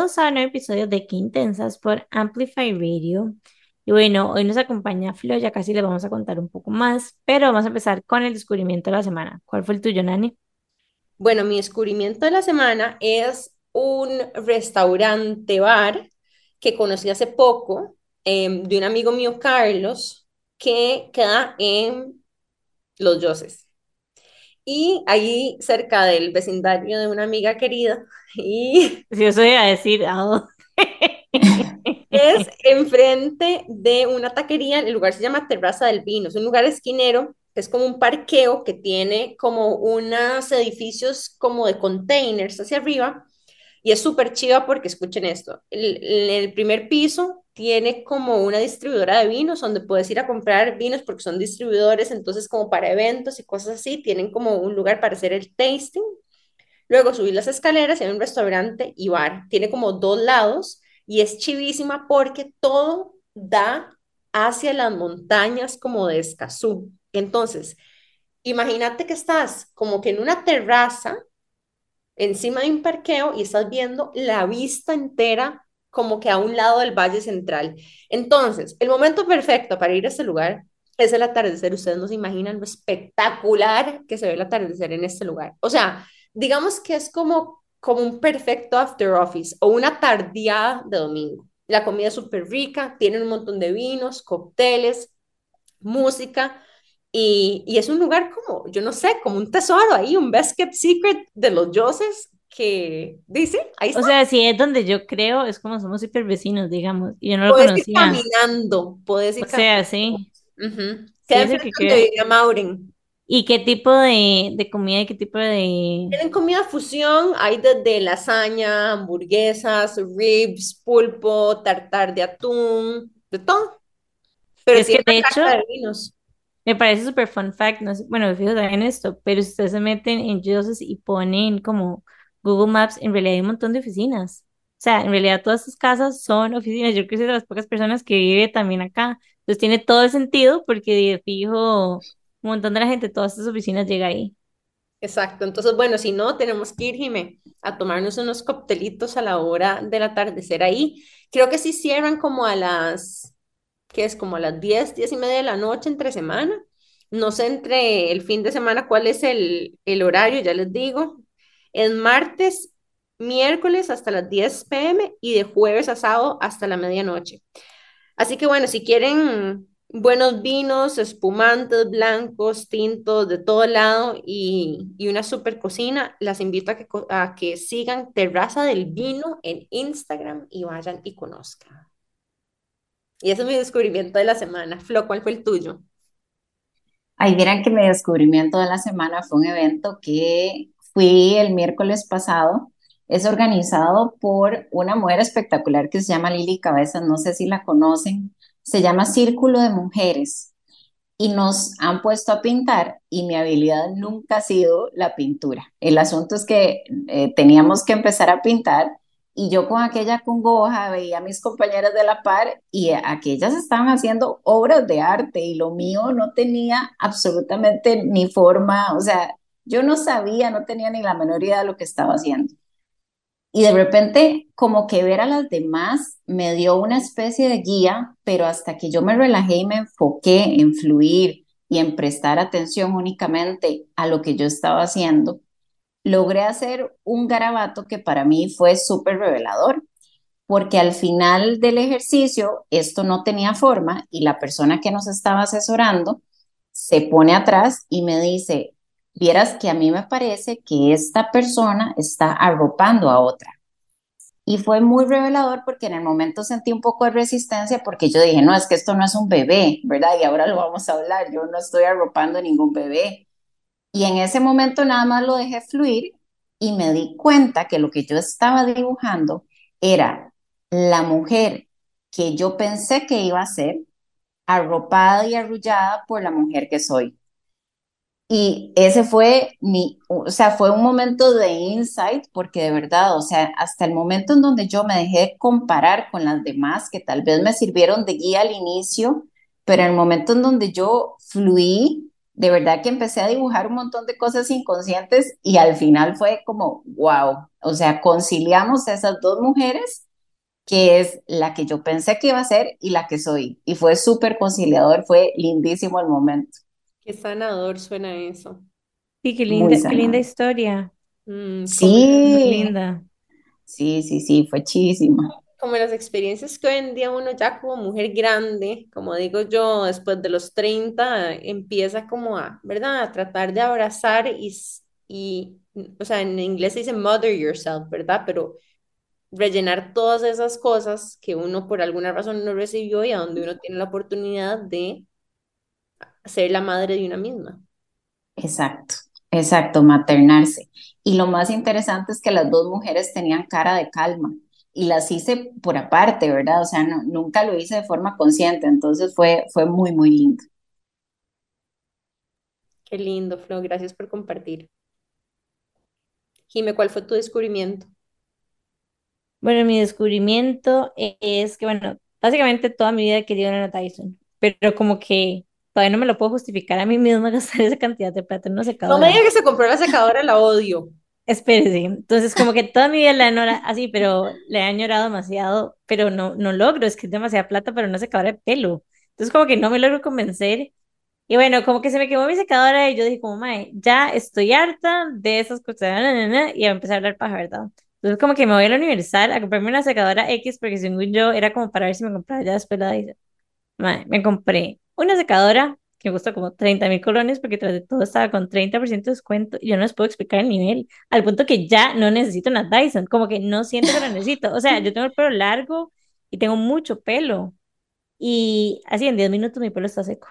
Bienvenidos a un nuevo episodio de Qué Intensas por Amplify Radio. Y bueno, hoy nos acompaña Flo, ya casi le vamos a contar un poco más, pero vamos a empezar con el descubrimiento de la semana. ¿Cuál fue el tuyo, Nani? Bueno, mi descubrimiento de la semana es un restaurante bar que conocí hace poco em, de un amigo mío, Carlos, que queda en Los Yoses. Y ahí cerca del vecindario de una amiga querida. Y Si eso iba a decir, es enfrente de una taquería, el lugar se llama Terraza del Vino, es un lugar esquinero, es como un parqueo que tiene como unos edificios como de containers hacia arriba y es súper chiva porque escuchen esto, el, el primer piso tiene como una distribuidora de vinos donde puedes ir a comprar vinos porque son distribuidores, entonces como para eventos y cosas así, tienen como un lugar para hacer el tasting. Luego subir las escaleras y hay un restaurante y bar. Tiene como dos lados y es chivísima porque todo da hacia las montañas como de Escazú. Entonces, imagínate que estás como que en una terraza encima de un parqueo y estás viendo la vista entera como que a un lado del Valle Central. Entonces, el momento perfecto para ir a este lugar es el atardecer. Ustedes no se imaginan lo espectacular que se ve el atardecer en este lugar. O sea, digamos que es como, como un perfecto after office o una tardeada de domingo. La comida es súper rica, tienen un montón de vinos, cócteles, música. Y, y, es un lugar como, yo no sé, como un tesoro ahí, un best kept secret de los dioses que dice, ahí está. O sea, si es donde yo creo, es como somos súper vecinos, digamos, y yo no lo Puedes conocía. ir caminando, puedes ir O sea, sí, caminando. sí Queda es el que creo. vivía Maureen. ¿Y qué tipo de, de comida y qué tipo de... Tienen comida fusión, hay desde lasaña, hamburguesas, ribs, pulpo, tartar de atún, de todo. Pero Es que de hecho, de vinos. Me parece súper fun fact, no sé, bueno, fíjate en esto, pero si ustedes se meten en Yoses y ponen como Google Maps, en realidad hay un montón de oficinas. O sea, en realidad todas estas casas son oficinas. Yo creo que soy de las pocas personas que vive también acá. Entonces tiene todo el sentido porque de fijo, un montón de la gente, todas estas oficinas llega ahí. Exacto. Entonces, bueno, si no, tenemos que ir, Jimé, a tomarnos unos coctelitos a la hora del atardecer ahí. Creo que sí cierran como a las, ¿qué es? Como a las 10, 10 y media de la noche entre semana. No sé entre el fin de semana cuál es el, el horario, ya les digo. Es martes, miércoles hasta las 10 p.m. y de jueves a sábado hasta la medianoche. Así que bueno, si quieren buenos vinos, espumantes, blancos, tintos, de todo lado y, y una super cocina, las invito a que, a que sigan Terraza del Vino en Instagram y vayan y conozcan. Y ese es mi descubrimiento de la semana. Flo, ¿cuál fue el tuyo? Ahí vieran que mi descubrimiento de la semana fue un evento que fui el miércoles pasado. Es organizado por una mujer espectacular que se llama Lili Cabezas, no sé si la conocen. Se llama Círculo de Mujeres y nos han puesto a pintar y mi habilidad nunca ha sido la pintura. El asunto es que eh, teníamos que empezar a pintar y yo con aquella congoja veía a mis compañeras de la par y aquellas estaban haciendo obras de arte y lo mío no tenía absolutamente ni forma, o sea, yo no sabía, no tenía ni la menor idea de lo que estaba haciendo. Y de repente, como que ver a las demás me dio una especie de guía, pero hasta que yo me relajé y me enfoqué en fluir y en prestar atención únicamente a lo que yo estaba haciendo, logré hacer un garabato que para mí fue súper revelador, porque al final del ejercicio esto no tenía forma y la persona que nos estaba asesorando se pone atrás y me dice, vieras que a mí me parece que esta persona está arropando a otra. Y fue muy revelador porque en el momento sentí un poco de resistencia porque yo dije, no, es que esto no es un bebé, ¿verdad? Y ahora lo vamos a hablar, yo no estoy arropando ningún bebé. Y en ese momento nada más lo dejé fluir y me di cuenta que lo que yo estaba dibujando era la mujer que yo pensé que iba a ser, arropada y arrullada por la mujer que soy. Y ese fue mi, o sea, fue un momento de insight porque de verdad, o sea, hasta el momento en donde yo me dejé comparar con las demás que tal vez me sirvieron de guía al inicio, pero el momento en donde yo fluí, de verdad que empecé a dibujar un montón de cosas inconscientes y al final fue como, wow, o sea, conciliamos a esas dos mujeres, que es la que yo pensé que iba a ser y la que soy. Y fue súper conciliador, fue lindísimo el momento. Qué sanador suena eso. Sí, qué Muy linda, qué linda sanador. historia. Mm, Sí, linda. sí, sí, sí, fue chidísima. Como las experiencias que hoy en día uno ya como mujer grande, como digo yo, después de los 30 empieza como a, ¿verdad? A tratar de abrazar y, y, o sea, en inglés se dice mother yourself, ¿verdad? Pero rellenar todas esas cosas que uno por alguna razón no recibió y a donde uno tiene la oportunidad de ser la madre de una misma. Exacto, exacto, maternarse. Y lo más interesante es que las dos mujeres tenían cara de calma y las hice por aparte, ¿verdad? O sea, no, nunca lo hice de forma consciente, entonces fue, fue muy, muy lindo. Qué lindo, Flo, gracias por compartir. Jime, ¿cuál fue tu descubrimiento? Bueno, mi descubrimiento es que, bueno, básicamente toda mi vida he querido una Dyson, pero como que todavía no me lo puedo justificar a mí misma gastar esa cantidad de plata en una No me diga secadora. que se compró la secadora, la odio. Espérese. Entonces, como que toda mi vida la he añorado así, pero le he añorado demasiado, pero no, no logro, es que es demasiada plata para una secadora de pelo. Entonces, como que no me logro convencer. Y bueno, como que se me quemó mi secadora y yo dije como, mae, ya estoy harta de esas cosas, na, na, na", y a empezar a hablar paja, ¿verdad? Entonces como que me voy a la Universal a comprarme una secadora X porque según yo era como para ver si me compraba ya después la Dyson. Mae, me compré una secadora que me costó como treinta mil colones porque tras de todo estaba con 30% de descuento y yo no les puedo explicar el nivel, al punto que ya no necesito una Dyson, como que no siento que la necesito. O sea, yo tengo el pelo largo y tengo mucho pelo y así en 10 minutos mi pelo está seco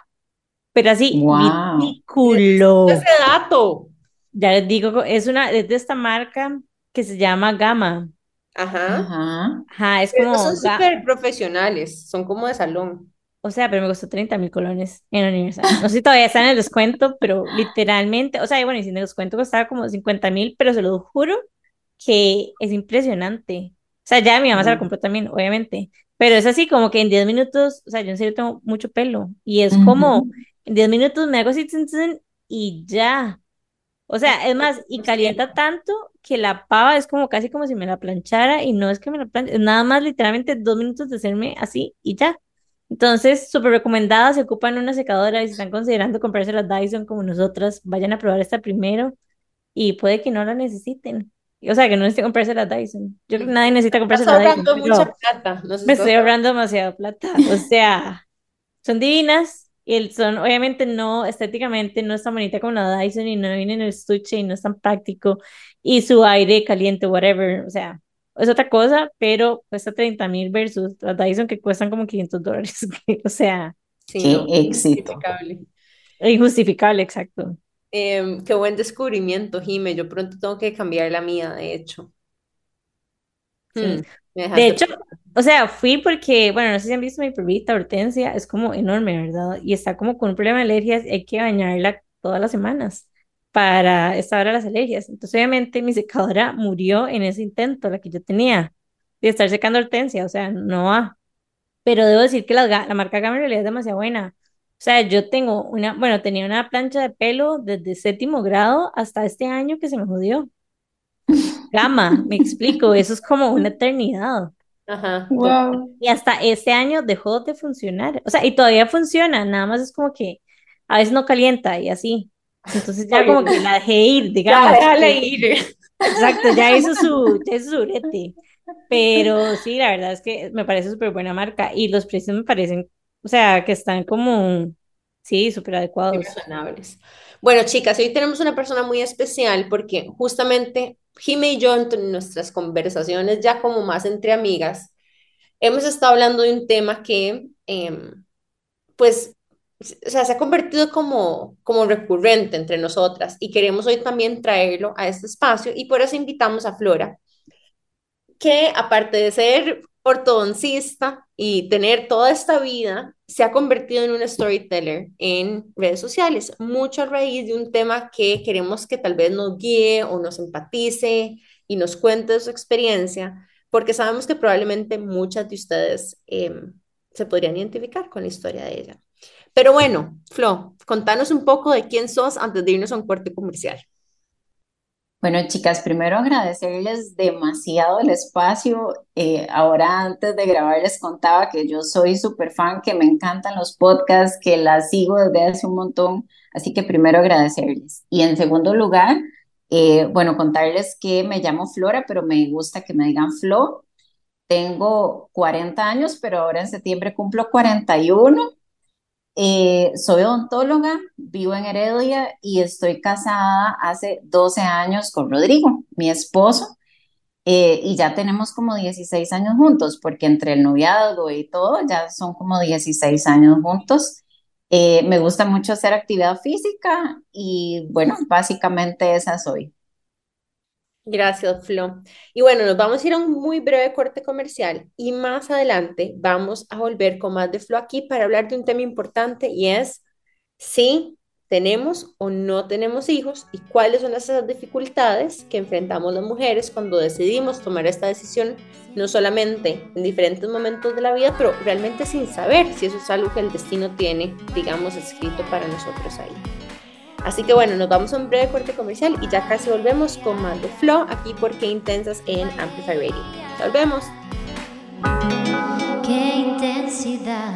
pero así, Wow. ridículo. Ese dato. Ya les digo, es una, es de esta marca que se llama Gama. Ajá. Ajá. Ajá, es Pero son como, ga- súper profesionales, son como de salón. O sea, pero me costó 30 mil colones en la Universal. No sé si todavía está en el descuento, pero literalmente, o sea, y bueno, y sin el descuento costaba como 50 mil, pero se lo juro que es impresionante. O sea, ya mi mamá se la compró también, obviamente, pero es así como que en 10 minutos, o sea, yo en serio tengo mucho pelo y es como, en 10 minutos me hago así, y ya. O sea, es más, y calienta tanto que la pava es como casi como si me la planchara y no es que me la planche, es nada más literalmente dos minutos de hacerme así y ya. Entonces, súper recomendada, se ocupan una secadora y si están considerando comprarse la Dyson como nosotras, vayan a probar esta primero y puede que no la necesiten. O sea, que no necesiten comprarse la Dyson. Yo creo que nadie necesita comprarse Estás la Dyson, ahorrando mucha plata. Me estoy ahorrando demasiada plata. O sea, son divinas y son, obviamente, no estéticamente, no es tan bonita como la Dyson y no viene en el estuche y no es tan práctico. Y su aire caliente, whatever, o sea, es otra cosa, pero cuesta 30 mil versus las Dyson que cuestan como 500 dólares. O sea, Sí, Qué no, éxito. injustificable. injustificable, exacto. Em, qué buen descubrimiento, Jime. Yo pronto tengo que cambiar la mía, de hecho. Sí. Hmm, me De hecho, o sea, fui porque, bueno, no sé si han visto mi perrita Hortensia, es como enorme, ¿verdad? Y está como con un problema de alergias, y hay que bañarla todas las semanas para esta hora las alergias. Entonces, obviamente, mi secadora murió en ese intento, la que yo tenía, de estar secando Hortensia, o sea, no va. Pero debo decir que la, la marca Gama en realidad es demasiado buena. O sea, yo tengo una, bueno, tenía una plancha de pelo desde séptimo grado hasta este año que se me jodió. Gama, me explico, eso es como una eternidad. Ajá. Wow. Y hasta este año dejó de funcionar. O sea, y todavía funciona, nada más es como que a veces no calienta y así. Entonces ya como que la dejé ir, Ya, digamos. déjale porque- ir. Exacto, ya hizo su, ya hizo su brete. Pero sí, la verdad es que me parece súper buena marca y los precios me parecen, o sea, que están como, sí, súper adecuados. razonables. Bueno, chicas, hoy tenemos una persona muy especial porque justamente Jime y yo, entre nuestras conversaciones ya como más entre amigas, hemos estado hablando de un tema que, em, pues, o sea, se ha convertido como, como recurrente entre nosotras y queremos hoy también traerlo a este espacio y por eso invitamos a Flora que aparte de ser ortodoncista y tener toda esta vida, se ha convertido en un storyteller en redes sociales, mucho a raíz de un tema que queremos que tal vez nos guíe o nos empatice y nos cuente su experiencia, porque sabemos que probablemente muchas de ustedes eh, se podrían identificar con la historia de ella. Pero bueno, Flo, contanos un poco de quién sos antes de irnos a un corte comercial. Bueno, chicas, primero agradecerles demasiado el espacio. Eh, ahora, antes de grabar, les contaba que yo soy súper fan, que me encantan los podcasts, que las sigo desde hace un montón. Así que primero agradecerles. Y en segundo lugar, eh, bueno, contarles que me llamo Flora, pero me gusta que me digan Flo. Tengo 40 años, pero ahora en septiembre cumplo 41 eh, soy odontóloga, vivo en Heredia y estoy casada hace 12 años con Rodrigo, mi esposo, eh, y ya tenemos como 16 años juntos, porque entre el noviazgo y todo ya son como 16 años juntos. Eh, me gusta mucho hacer actividad física y bueno, básicamente esa soy. Gracias, Flo. Y bueno, nos vamos a ir a un muy breve corte comercial y más adelante vamos a volver con más de Flo aquí para hablar de un tema importante y es si tenemos o no tenemos hijos y cuáles son esas dificultades que enfrentamos las mujeres cuando decidimos tomar esta decisión, no solamente en diferentes momentos de la vida, pero realmente sin saber si eso es algo que el destino tiene, digamos, escrito para nosotros ahí. Así que bueno, nos vamos a un breve corte comercial y ya casi volvemos con más de Flow aquí por Qué Intensas en Amplify Radio. Volvemos. Qué intensidad.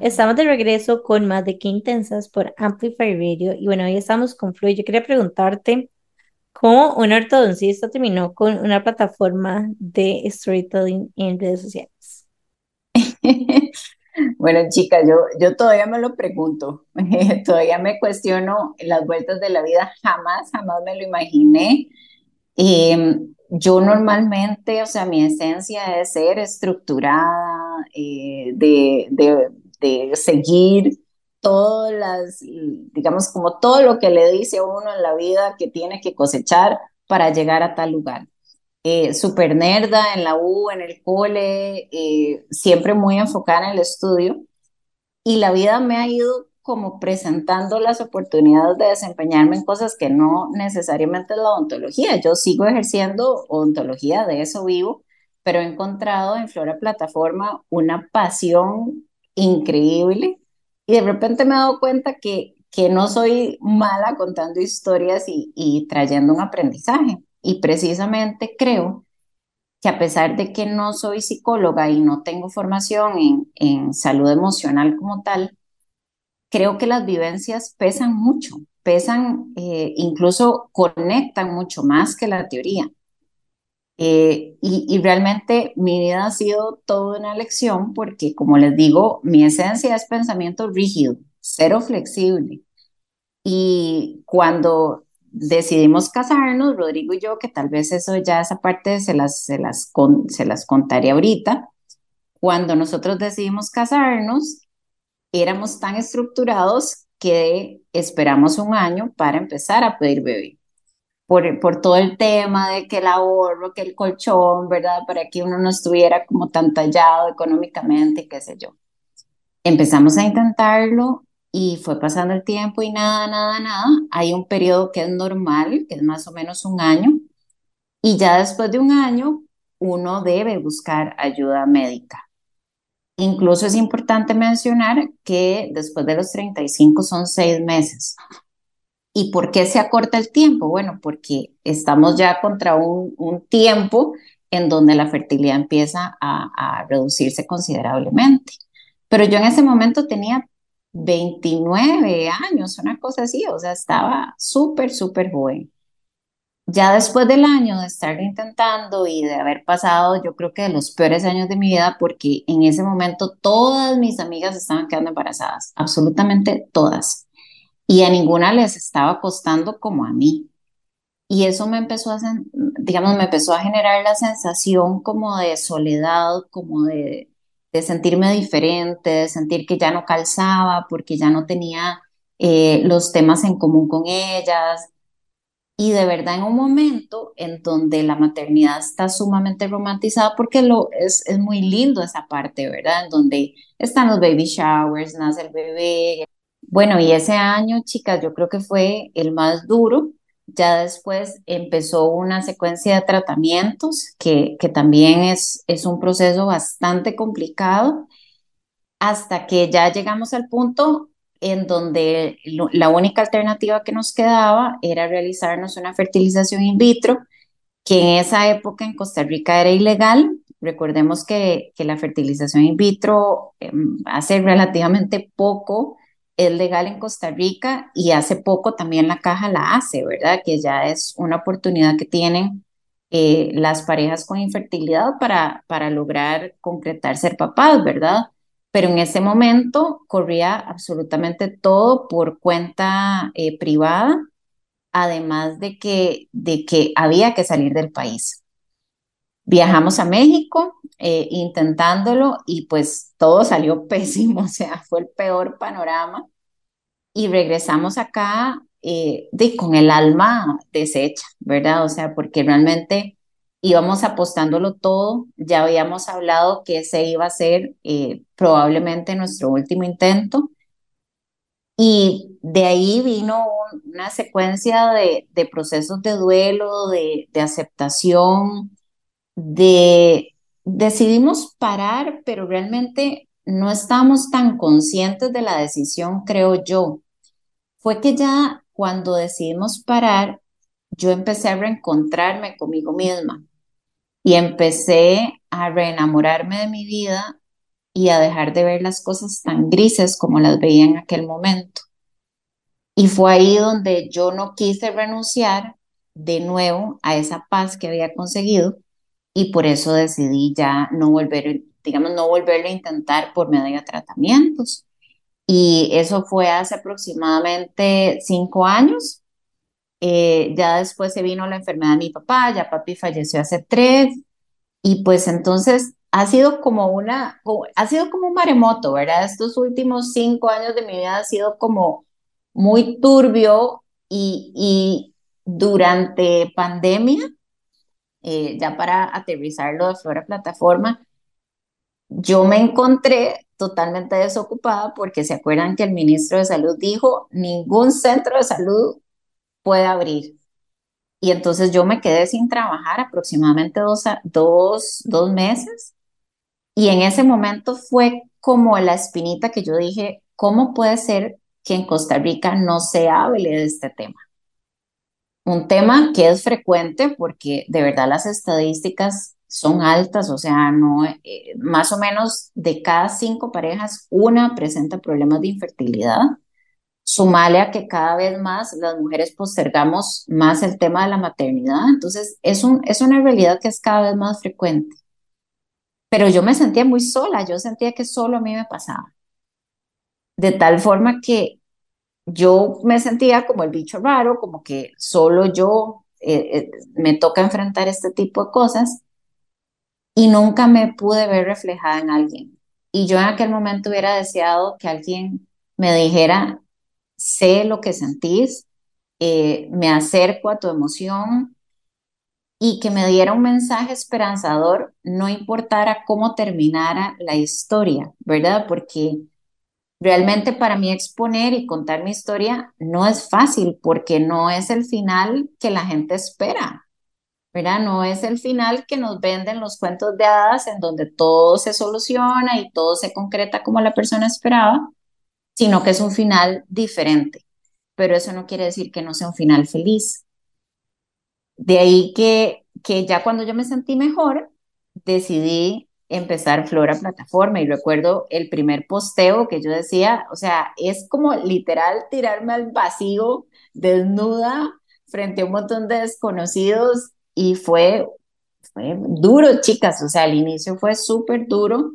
Estamos de regreso con más de Qué Intensas por Amplify Radio y bueno, hoy estamos con Flo y yo quería preguntarte cómo un ortodoncista terminó con una plataforma de storytelling en redes sociales. Bueno, chica, yo, yo todavía me lo pregunto, todavía me cuestiono las vueltas de la vida, jamás, jamás me lo imaginé. Em, yo normalmente, o sea, mi esencia es ser estructurada, eh, de, de, de, seguir todas las, digamos, como todo lo que le dice a uno en la vida que tiene que cosechar para llegar a tal lugar eh, super nerda en la U, en el cole, eh, siempre muy enfocada en el estudio. Y la vida me ha ido como presentando las oportunidades de desempeñarme en cosas que no necesariamente es la odontología. Yo sigo ejerciendo odontología, de eso vivo, pero he encontrado en Flora Plataforma una pasión increíble y de repente me he dado cuenta que, que no soy mala contando historias y, y trayendo un aprendizaje. Y precisamente creo que a pesar de que no soy psicóloga y no tengo formación en, en salud emocional como tal, creo que las vivencias pesan mucho, pesan, eh, incluso conectan mucho más que la teoría. Eh, y, y, realmente mi vida ha sido toda una lección porque, como les digo, mi esencia es pensamiento rígido, cero flexible. Y cuando decidimos casarnos, Rodrigo y yo, que tal vez eso ya esa parte se las, se las, se las contaré ahorita. Cuando nosotros decidimos casarnos, éramos tan estructurados que esperamos un año para empezar a pedir bebé. Por, por todo el tema de que el ahorro, que el colchón, ¿verdad? Para que uno no estuviera como tan tallado económicamente, qué sé yo. Empezamos a intentarlo y fue pasando el tiempo y nada, nada, nada. Hay un periodo que es normal, que es más o menos un año, y ya después de un año uno debe buscar ayuda médica. Incluso es importante mencionar que después de los 35 son seis meses. ¿Y por qué se acorta el tiempo? Bueno, porque estamos ya contra un, tiempo en donde la fertilidad empieza a, a reducirse considerablemente. Pero yo en ese momento tenía 29 años, una cosa así, o sea, estaba súper, súper joven. Ya después del año de estar intentando y de haber pasado, yo creo que de los peores años de mi vida, porque en ese momento todas mis amigas estaban quedando embarazadas, absolutamente todas, y a ninguna les estaba costando como a mí. Y eso me empezó a, digamos, me empezó a generar la sensación como de soledad, como de, de sentirme diferente, de sentir que ya no calzaba porque ya no tenía eh, los temas en común con ellas. Y de verdad en un momento en donde la maternidad está sumamente romantizada, porque lo, es, es muy lindo esa parte, ¿verdad? En donde están los baby showers, nace el bebé. Bueno, y ese año, chicas, yo creo que fue el más duro ya después empezó una secuencia de tratamientos que, que también es, es un proceso bastante complicado hasta que ya llegamos al punto en donde la única alternativa que nos quedaba era realizarnos una fertilización in vitro, que en esa época en Costa Rica era ilegal. Recordemos que, que la fertilización in vitro em, hace relativamente poco es legal en Costa Rica y hace poco también la caja la hace, ¿verdad? Que ya es una oportunidad que tienen eh, las parejas con infertilidad para, para lograr concretar ser papás, ¿verdad? Pero en ese momento corría absolutamente todo por cuenta eh, privada, además de que, de que había que salir del país. Viajamos a México eh, intentándolo y pues todo salió pésimo, o sea, fue el peor panorama. Y regresamos acá eh, de, con el alma deshecha, ¿verdad? O sea, porque realmente íbamos apostándolo todo, ya habíamos hablado que ese iba a ser eh, probablemente nuestro último intento. Y de ahí vino un- una secuencia de, de procesos de duelo, de, de aceptación, de decidimos parar, pero realmente no estamos tan conscientes de la decisión, creo yo fue que ya cuando decidimos parar, yo empecé a reencontrarme conmigo misma y empecé a reenamorarme de mi vida y a dejar de ver las cosas tan grises como las veía en aquel momento. Y fue ahí donde yo no quise renunciar de nuevo a esa paz que había conseguido y por eso decidí ya no volver, digamos, no volverlo a intentar por medio de tratamientos. Y eso fue hace aproximadamente cinco años. Eh, ya después se vino la enfermedad de mi papá, ya papi falleció hace tres. Y pues entonces ha sido como una, ha sido como un maremoto, ¿verdad? Estos últimos cinco años de mi vida ha sido como muy turbio y, y durante pandemia, eh, ya para aterrizarlo de Flora Plataforma, yo me encontré totalmente desocupada porque se acuerdan que el ministro de Salud dijo, ningún centro de salud puede abrir. Y entonces yo me quedé sin trabajar aproximadamente dos, dos, dos meses. Y en ese momento fue como la espinita que yo dije, ¿cómo puede ser que en Costa Rica no se hable de este tema? Un tema que es frecuente porque de verdad las estadísticas son altas, o sea, no, eh, más o menos de cada cinco parejas, una presenta problemas de infertilidad. Sumale a que cada vez más las mujeres postergamos más el tema de la maternidad, entonces es un, es una realidad que es cada vez más frecuente. Pero yo me sentía muy sola, yo sentía que solo a mí me pasaba, de tal forma que yo me sentía como el bicho raro, como que solo yo eh, eh, me toca enfrentar este tipo de cosas y nunca me pude ver reflejada en alguien. Y yo en aquel momento hubiera deseado que alguien me dijera, sé lo que sentís, eh, me acerco a tu emoción y que me diera un mensaje esperanzador, no importara cómo terminara la historia, ¿verdad? Porque realmente para mí exponer y contar mi historia no es fácil porque no es el final que la gente espera. ¿verdad? No es el final que nos venden los cuentos de hadas en donde todo se soluciona y todo se concreta como la persona esperaba, sino que es un final diferente. Pero eso no quiere decir que no sea un final feliz. De ahí que, que ya cuando yo me sentí mejor, decidí empezar Flora Plataforma y recuerdo el primer posteo que yo decía, o sea, es como literal tirarme al vacío desnuda frente a un montón de desconocidos y fue, fue duro, chicas, o sea, al inicio fue súper duro.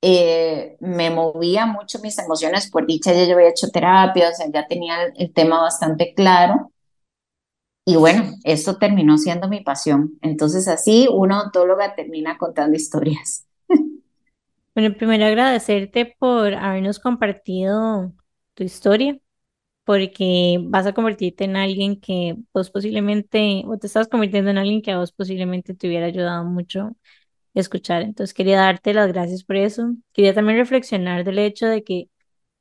Eh, me movía mucho mis emociones, por dicha ya yo había hecho terapia, o sea, ya tenía el, tema bastante claro. Y bueno, esto terminó siendo mi pasión. Entonces así una odontóloga termina contando historias. Bueno, primero agradecerte por habernos compartido tu historia, porque vas a convertirte en alguien que vos posiblemente, o te estás convirtiendo en alguien que a vos posiblemente te hubiera ayudado mucho escuchar. Entonces quería darte las gracias por eso. Quería también reflexionar del hecho de que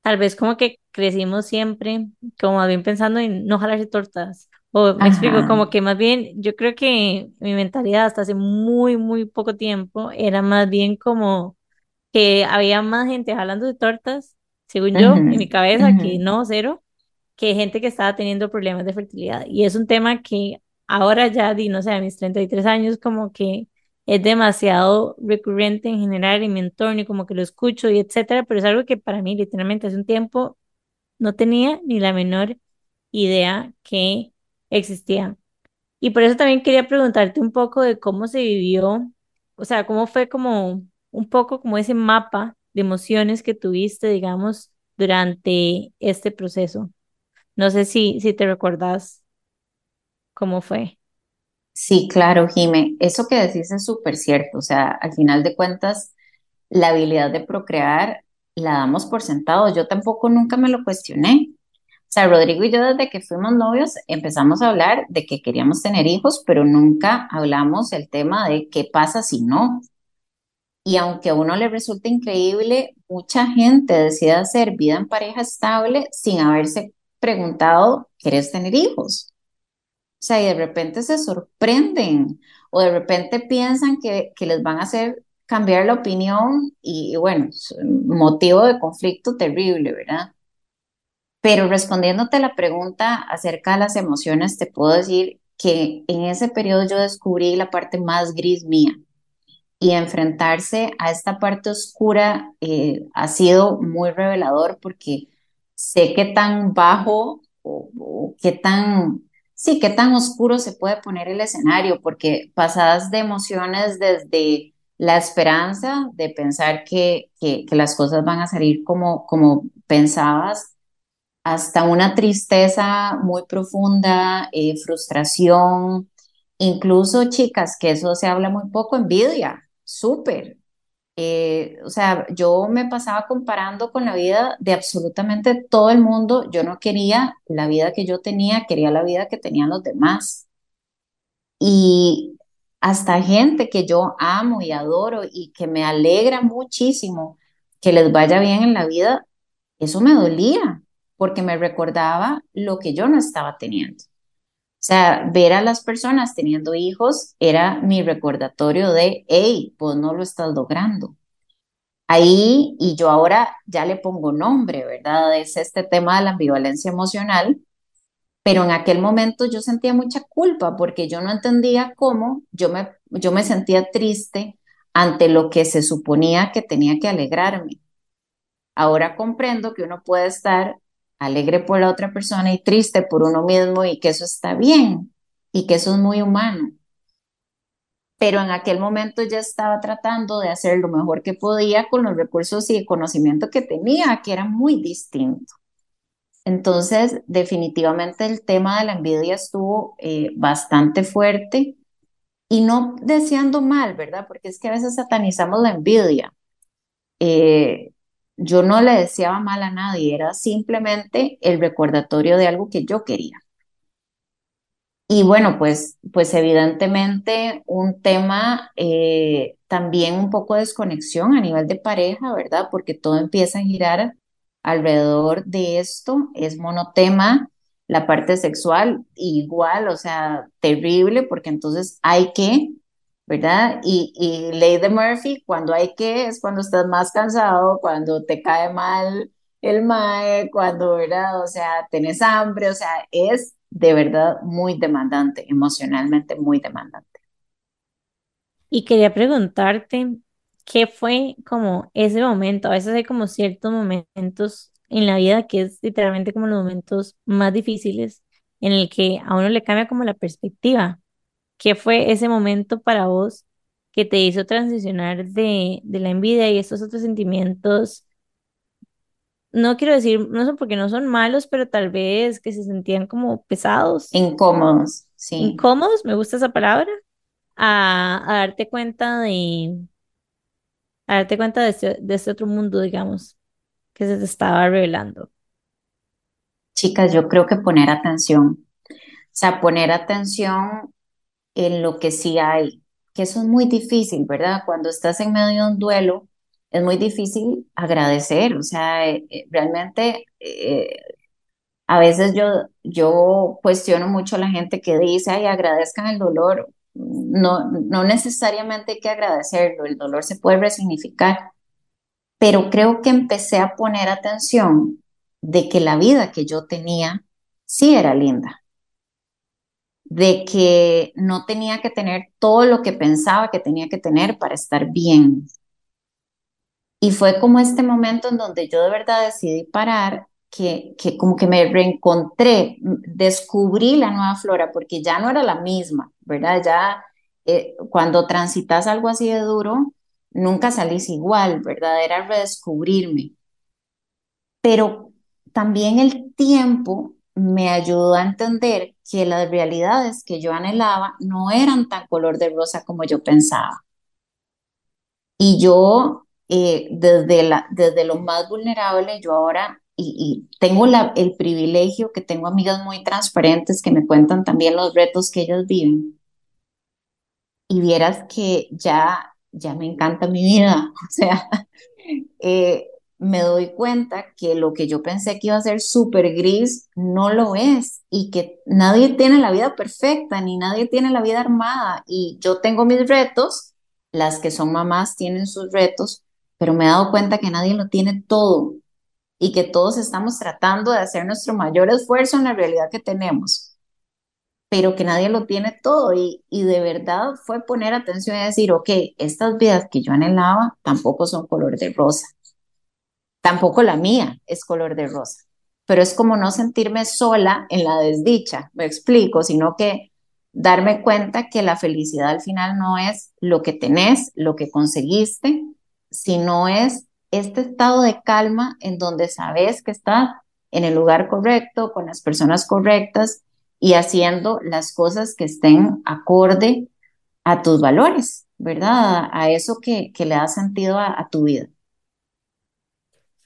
tal vez como que crecimos siempre, como bien pensando en no jalarse tortas. O me explico, Ajá, como que más bien yo creo que mi mentalidad hasta hace muy, muy poco tiempo era más bien como que había más gente hablando de tortas, según yo, en mi cabeza, que ujú. no, cero, que gente que estaba teniendo problemas de fertilidad. Y es un tema que ahora ya, di, no sé, a mis 33 años, como que es demasiado recurrente en general en mi entorno y como que lo escucho y etcétera, pero es algo que para mí literalmente hace un tiempo no tenía ni la menor idea que existía. Y por eso también quería preguntarte un poco de cómo se vivió, o sea, cómo fue como un poco como ese mapa de emociones que tuviste, digamos, durante este proceso. No sé si, si te recordás cómo fue. Sí, claro, Jime, eso que decís es súper cierto. O sea, al final de cuentas, la habilidad de procrear la damos por sentado. Yo tampoco nunca me lo cuestioné. O sea, Rodrigo y yo desde que fuimos novios empezamos a hablar de que queríamos tener hijos, pero nunca hablamos el tema de qué pasa si no. Y aunque a uno le resulta increíble, mucha gente decide hacer vida en pareja estable sin haberse preguntado, ¿quieres tener hijos? O sea, y de repente se sorprenden o de repente piensan que, que les van a hacer cambiar la opinión y, bueno, motivo de conflicto terrible, ¿verdad? Pero respondiéndote la pregunta acerca de las emociones, te puedo decir que en ese periodo yo descubrí la parte más gris mía y enfrentarse a esta parte oscura eh, ha sido muy revelador porque sé qué tan bajo o, qué tan, sí, qué tan oscuro se puede poner el escenario, porque pasadas de emociones desde la esperanza de pensar que, que, que las cosas van a salir como, como pensabas, hasta una tristeza muy profunda, eh, frustración, incluso chicas, que eso se habla muy poco, envidia, súper. Eh, o sea, yo me pasaba comparando con la vida de absolutamente todo el mundo. Yo no quería la vida que yo tenía, quería la vida que tenían los demás. Y hasta gente que yo amo y adoro y que me alegra muchísimo que les vaya bien en la vida, eso me dolía porque me recordaba lo que yo no estaba teniendo. Sea, ver a las personas teniendo hijos era mi recordatorio de, hey, vos no lo estás logrando. Ahí, y yo ahora ya le pongo nombre, ¿verdad? Es este tema de la ambivalencia emocional, pero en aquel momento yo sentía mucha culpa porque yo no entendía cómo yo me, yo me sentía triste ante lo que se suponía que tenía que alegrarme. Ahora comprendo que uno puede estar alegre por la otra persona y triste por uno mismo y que eso está bien y que eso es muy humano. Pero en aquel momento ya estaba tratando de hacer lo mejor que podía con los recursos y conocimiento que tenía, que era muy distinto. Entonces, definitivamente el tema de la envidia estuvo eh, bastante fuerte y no deseando mal, ¿verdad? Porque es que a veces satanizamos la envidia. Eh, yo no le deseaba mal a nadie, era simplemente el recordatorio de algo que yo quería. Y bueno, pues, pues evidentemente un tema eh, también un poco de desconexión a nivel de pareja, ¿verdad? Porque todo empieza a girar alrededor de esto, es monotema, la parte sexual igual, o sea, terrible, porque entonces hay que, ¿verdad? Y, y ley Murphy, cuando hay que, es cuando estás más cansado, cuando te cae mal el mae, cuando, ¿verdad? O sea, tenés hambre, o sea, es de verdad muy demandante, emocionalmente muy demandante. Y quería preguntarte, ¿qué fue como ese momento? A veces hay como ciertos momentos en la vida que es literalmente como los momentos más difíciles en el que a uno le cambia como la perspectiva. ¿Qué fue ese momento para vos que te hizo transicionar de, de la envidia y estos otros sentimientos? No quiero decir, no son porque no son malos, pero tal vez que se sentían como pesados, Incómodos, sí. incómodos, me gusta esa palabra, a, a darte cuenta de, a darte cuenta de este, de este otro mundo, digamos, que se te estaba revelando. Chicas, yo creo que poner atención, o sea, poner atención en lo que sí hay, que eso es muy difícil, ¿verdad? Cuando estás en medio de un duelo, es muy difícil agradecer, o sea, eh, eh, realmente eh, a veces yo, yo cuestiono mucho a la gente que dice, ay, agradezcan el dolor. No, no necesariamente hay que agradecerlo, el dolor se puede resignificar. pero creo que empecé a poner atención de que la vida que yo tenía sí era linda, de que no tenía que tener todo lo que pensaba que tenía que tener para estar bien. Y fue como este momento en donde yo de verdad decidí parar, que, que como que me reencontré, descubrí la nueva flora, porque ya no era la misma, ¿verdad? Ya eh, cuando transitas algo así de duro, nunca salís igual, ¿verdad? Era redescubrirme. Pero también el tiempo me ayudó a entender que las realidades que yo anhelaba no eran tan color de rosa como yo pensaba. Y yo, eh, desde, la, desde lo más vulnerable, yo ahora, y, y tengo la, el privilegio que tengo amigas muy transparentes que me cuentan también los retos que ellas viven. Y vieras que ya, ya me encanta mi vida, o sea, eh, me doy cuenta que lo que yo pensé que iba a ser súper gris no lo es y que nadie tiene la vida perfecta ni nadie tiene la vida armada. Y yo tengo mis retos, las que son mamás tienen sus retos, pero me he dado cuenta que nadie lo tiene todo y que todos estamos tratando de hacer nuestro mayor esfuerzo en la realidad que tenemos, pero que nadie lo tiene todo. Y, y de verdad fue poner atención y decir, ok, estas vidas que yo anhelaba tampoco son color de rosa Tampoco la mía es color de rosa, pero es como no sentirme sola en la desdicha, me explico, sino que darme cuenta que la felicidad al final no es lo que tenés, lo que conseguiste, sino es este estado de calma en donde sabes que estás en el lugar correcto, con las personas correctas y haciendo las cosas que estén acorde a tus valores, ¿verdad? A eso que, le da sentido a tu vida.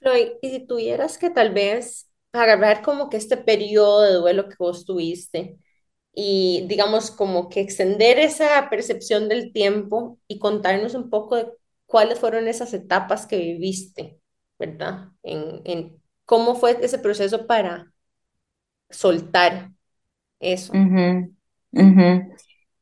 Floyd, y si tuvieras que tal vez agarrar como que este periodo de duelo que vos tuviste y digamos como que extender esa percepción del tiempo y contarnos un poco de cuáles fueron esas etapas que viviste, ¿verdad? En, en cómo fue ese proceso para soltar eso.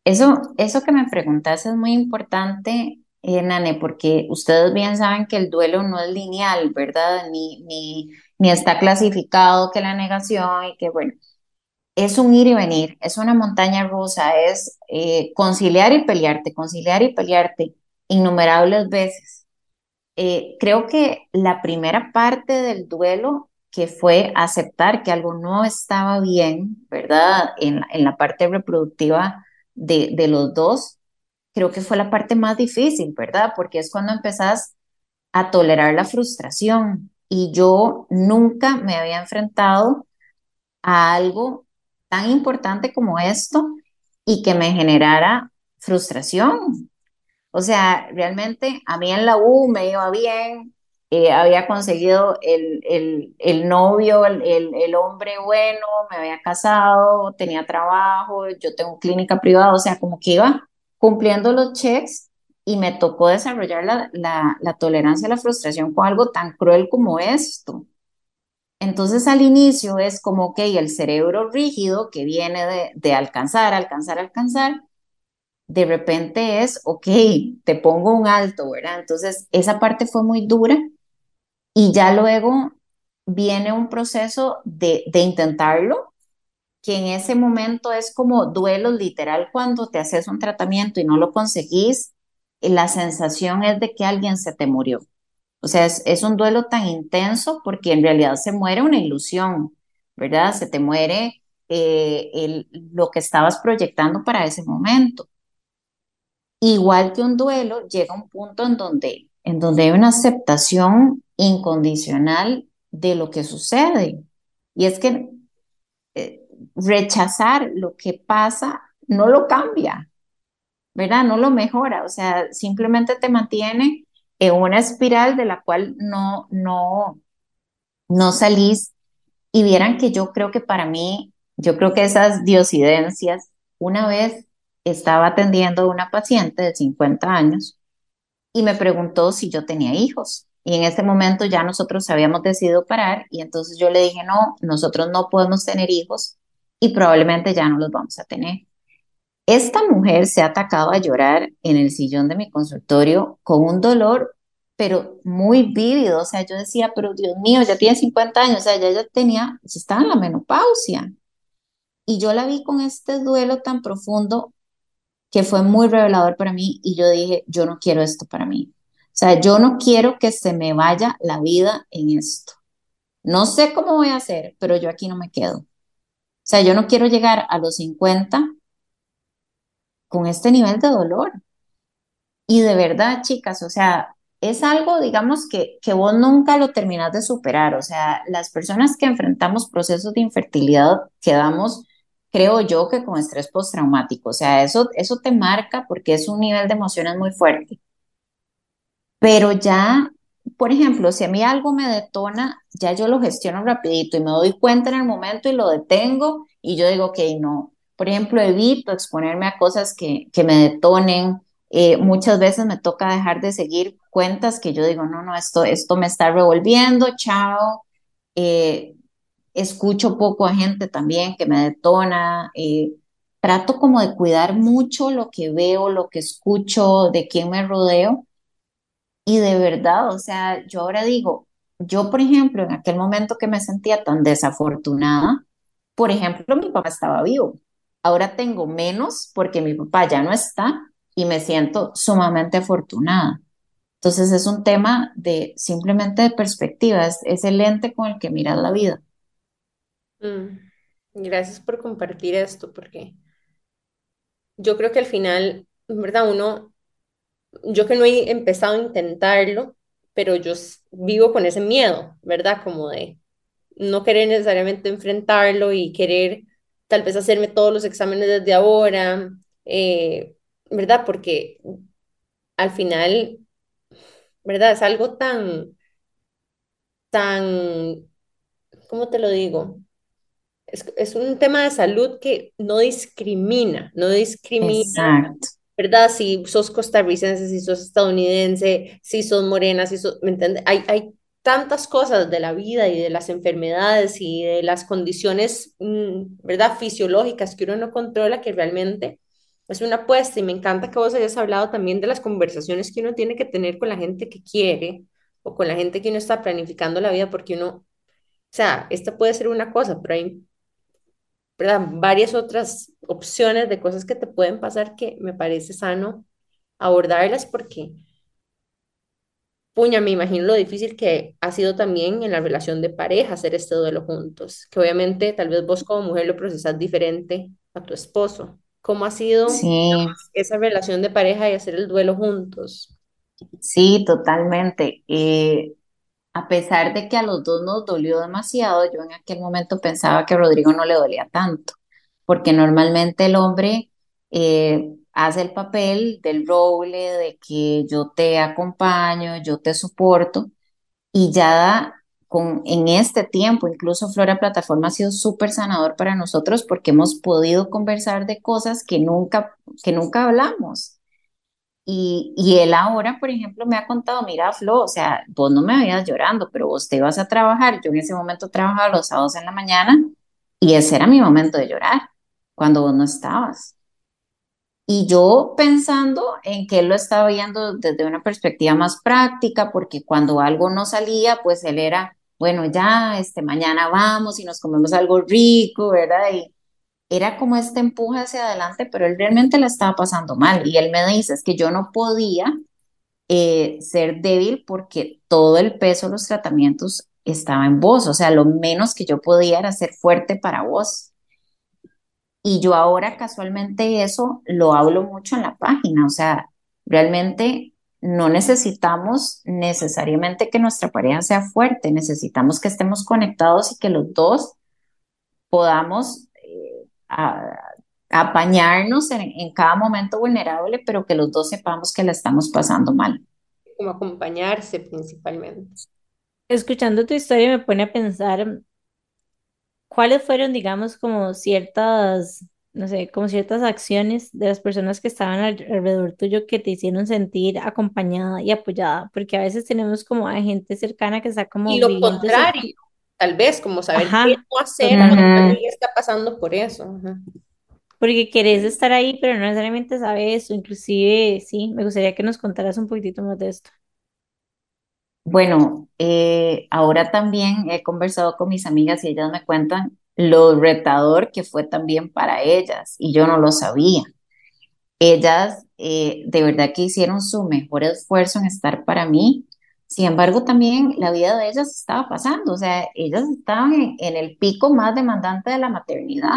Eso, eso que me preguntas es muy importante eh, Nane, porque ustedes bien saben que el duelo no es lineal, ¿verdad? Ni, ni, ni está clasificado que la negación y que, bueno, es un ir y venir, es una montaña rusa, es eh, conciliar y pelearte, conciliar y pelearte innumerables veces. Eh, creo que la primera parte del duelo, que fue aceptar que algo no estaba bien, ¿verdad? En, en la parte reproductiva de, de los dos, creo que fue la parte más difícil, ¿verdad? Porque es cuando empezás a tolerar la frustración. Y yo nunca me había enfrentado a algo tan importante como esto y que me generara frustración. O sea, realmente a mí en la U me iba bien, eh, había conseguido el, el, el novio, el, el, hombre bueno, me había casado, tenía trabajo, yo tengo clínica privada, o sea, como que iba cumpliendo los checks y me tocó desarrollar la, tolerancia a la frustración con algo tan cruel como esto. Entonces al inicio es como, ok, el cerebro rígido que viene de, alcanzar, alcanzar, alcanzar, de repente es, ok, te pongo un alto, ¿verdad? Entonces esa parte fue muy dura y ya luego viene un proceso de intentarlo que en ese momento es como duelo literal cuando te haces un tratamiento y no lo conseguís, la sensación es de que alguien se te murió. O sea, es, un duelo tan intenso porque en realidad se muere una ilusión, ¿verdad? Se te muere eh, el, lo que estabas proyectando para ese momento. Igual que un duelo, llega un punto en donde, en donde hay una aceptación incondicional de lo que sucede. Y es que eh, rechazar lo que pasa no lo cambia, ¿verdad? No lo mejora, o sea, simplemente te mantiene en una espiral de la cual no, no, no salís. Y vieran que yo creo que para mí, yo creo que esas diosidencias, una vez estaba atendiendo a una paciente de 50 años y me preguntó si yo tenía hijos. Y en ese momento ya nosotros habíamos decidido parar y entonces yo le dije, no, nosotros no podemos tener hijos y probablemente ya no los vamos a tener. Esta mujer se ha atacado a llorar en el sillón de mi consultorio con un dolor pero muy vívido. O sea, yo decía, pero Dios mío, ya tiene 50 años, o sea, ya, ya tenía, ya estaba en la menopausia. Y yo la vi con este duelo tan profundo que fue muy revelador para mí y yo dije, yo no quiero esto para mí. O sea, yo no quiero que se me vaya la vida en esto. No sé cómo voy a hacer, pero yo aquí no me quedo. Sea, yo no quiero llegar a los 50 con este nivel de dolor. Y de verdad, chicas, o sea, es algo, digamos, que, que vos nunca lo terminas de superar. O sea, las personas que enfrentamos procesos de infertilidad quedamos, creo yo, que con estrés postraumático. O sea, eso, eso te marca porque es un nivel de emociones muy fuerte. Pero ya, por ejemplo, si a mí algo me detona, ya yo lo gestiono rapidito y me doy cuenta en el momento y lo detengo y yo digo, ok, no. Por ejemplo, evito exponerme a cosas que, que me detonen. Eh, muchas veces me toca dejar de seguir cuentas que yo digo, no, no, esto, esto me está revolviendo, chao. Eh, escucho poco a gente también que me detona. Eh, trato como de cuidar mucho lo que veo, lo que escucho, de quién me rodeo y de verdad, o sea, yo ahora digo, yo por ejemplo, en aquel momento que me sentía tan desafortunada, por ejemplo, mi papá estaba vivo. Ahora tengo menos porque mi papá ya no está y me siento sumamente afortunada. Entonces es un tema de simplemente de perspectiva, es, el lente con el que miras la vida. Mm, gracias por compartir esto, porque yo creo que al final, en verdad, uno yo que no he empezado a intentarlo, pero yo vivo con ese miedo, ¿verdad? Como de no querer necesariamente enfrentarlo y querer tal vez hacerme todos los exámenes desde ahora, eh, ¿verdad? Porque al final, ¿verdad? Es algo tan, tan, ¿cómo te lo digo? Es, es un tema de salud que no discrimina, no discrimina. Exacto ¿verdad? Si sos costarricense, si sos estadounidense, si sos morena, si sos, ¿me entiendes? Hay, hay tantas cosas de la vida y de las enfermedades y de las condiciones, mm, ¿verdad? Fisiológicas que uno no controla, que realmente es una apuesta. Y me encanta que vos hayas hablado también de las conversaciones que uno tiene que tener con la gente que quiere o con la gente que uno está planificando la vida, porque uno, o sea, esta puede ser una cosa, pero hay ¿verdad? Varias otras opciones de cosas que te pueden pasar que me parece sano abordarlas porque, puña, me imagino lo difícil que ha sido también en la relación de pareja hacer este duelo juntos, que obviamente tal vez vos como mujer lo procesas diferente a tu esposo. ¿Cómo ha sido esa relación de pareja y hacer el duelo juntos? Sí, totalmente. Eh, a pesar de que a los dos nos dolió demasiado, yo en aquel momento pensaba que a Rodrigo no le dolía tanto, porque normalmente el hombre eh, hace el papel del roble, de que yo te acompaño, yo te soporto, y ya con, en este tiempo, incluso Flora Plataforma ha sido súper sanador para nosotros porque hemos podido conversar de cosas que nunca, que nunca hablamos. Y, y, él ahora, por ejemplo, me ha contado, mira, Flo, o sea, vos no me veías llorando, pero vos te ibas a trabajar. Yo en ese momento trabajaba los sábados en la mañana y ese era mi momento de llorar, cuando vos no estabas. Y yo pensando en que él lo estaba viendo desde una perspectiva más práctica, porque cuando algo no salía, pues él era, bueno, ya, este, mañana vamos y nos comemos algo rico, ¿verdad? Y, era como este empuje hacia adelante, pero él realmente la estaba pasando mal. Y él me dice, es que yo no podía eh, ser débil porque todo el peso de los tratamientos estaba en vos, o sea, lo menos que yo podía era ser fuerte para vos. Y yo ahora casualmente eso lo hablo mucho en la página, o sea, realmente no necesitamos necesariamente que nuestra pareja sea fuerte, necesitamos que estemos conectados y que los dos podamos a, apañarnos en, cada momento vulnerable, pero que los dos sepamos que la estamos pasando mal. Como acompañarse principalmente. Escuchando tu historia me pone a pensar cuáles fueron, digamos, como ciertas, no sé, como ciertas acciones de las personas que estaban alrededor tuyo que te hicieron sentir acompañada y apoyada, porque a veces tenemos como a gente cercana que está como... Y lo contrario tal vez, como saber qué no hacer cuando alguien está pasando por eso. Porque querés estar ahí, pero no necesariamente sabes eso. Inclusive, sí, me gustaría que nos contaras un poquitito más de esto. Bueno, eh, ahora también he conversado con mis amigas y ellas me cuentan lo retador que fue también para ellas y yo no lo sabía. Ellas eh, de verdad que hicieron su mejor esfuerzo en estar para mí. Sin embargo, también la vida de ellas estaba pasando, o sea, ellas estaban en, el pico más demandante de la maternidad.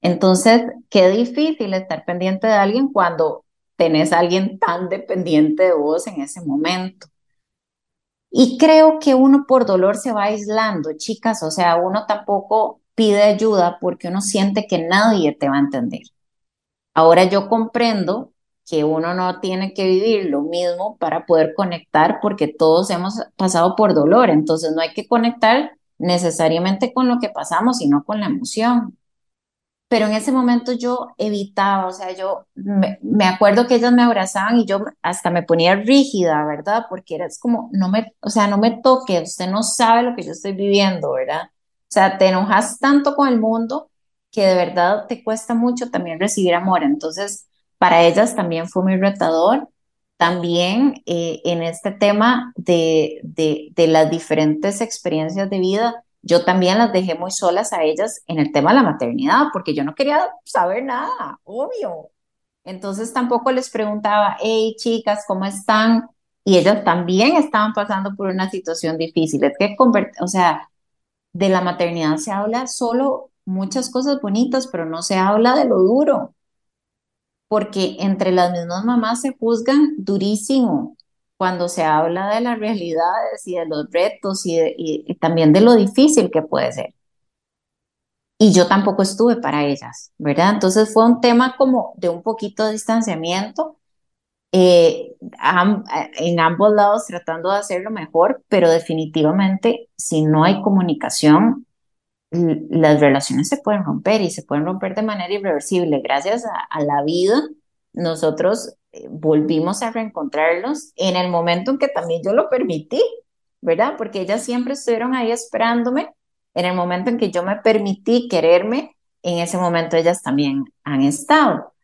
Entonces, qué difícil estar pendiente de alguien cuando tenés a alguien tan dependiente de vos en ese momento. Y creo que uno por dolor se va aislando, chicas, o sea, uno tampoco pide ayuda porque uno siente que nadie te va a entender. Ahora yo comprendo que uno no tiene que vivir lo mismo para poder conectar porque todos hemos pasado por dolor, entonces no hay que conectar necesariamente con lo que pasamos, sino con la emoción pero en ese momento yo evitaba, o sea, yo me, me, acuerdo que ellas me abrazaban y yo hasta me ponía rígida, ¿verdad? Porque era como, no me, o sea, no me toque, usted no sabe lo que yo estoy viviendo, ¿verdad? O sea, te enojas tanto con el mundo que de verdad te cuesta mucho también recibir amor. Entonces, para ellas también fue muy retador. También eh, en este tema de, de, de las diferentes experiencias de vida, yo también las dejé muy solas a ellas en el tema de la maternidad, porque yo no quería saber nada, obvio. Entonces tampoco les preguntaba, hey chicas, ¿cómo están? Y ellas también estaban pasando por una situación difícil. Es que, o sea, de la maternidad se habla solo muchas cosas bonitas, pero no se habla de lo duro, porque entre las mismas mamás se juzgan durísimo cuando se habla de las realidades y de los retos y, también de lo difícil que puede ser. Y yo tampoco estuve para ellas, ¿verdad? Entonces fue un tema como de un poquito de distanciamiento, eh, en ambos lados tratando de hacerlo mejor, pero definitivamente si no hay comunicación, las relaciones se pueden romper y se pueden romper de manera irreversible. Gracias a, la vida, nosotros eh, volvimos a reencontrarlos en el momento en que también yo lo permití, ¿verdad? Porque ellas siempre estuvieron ahí esperándome. En el momento en que yo me permití quererme, en ese momento ellas también han estado.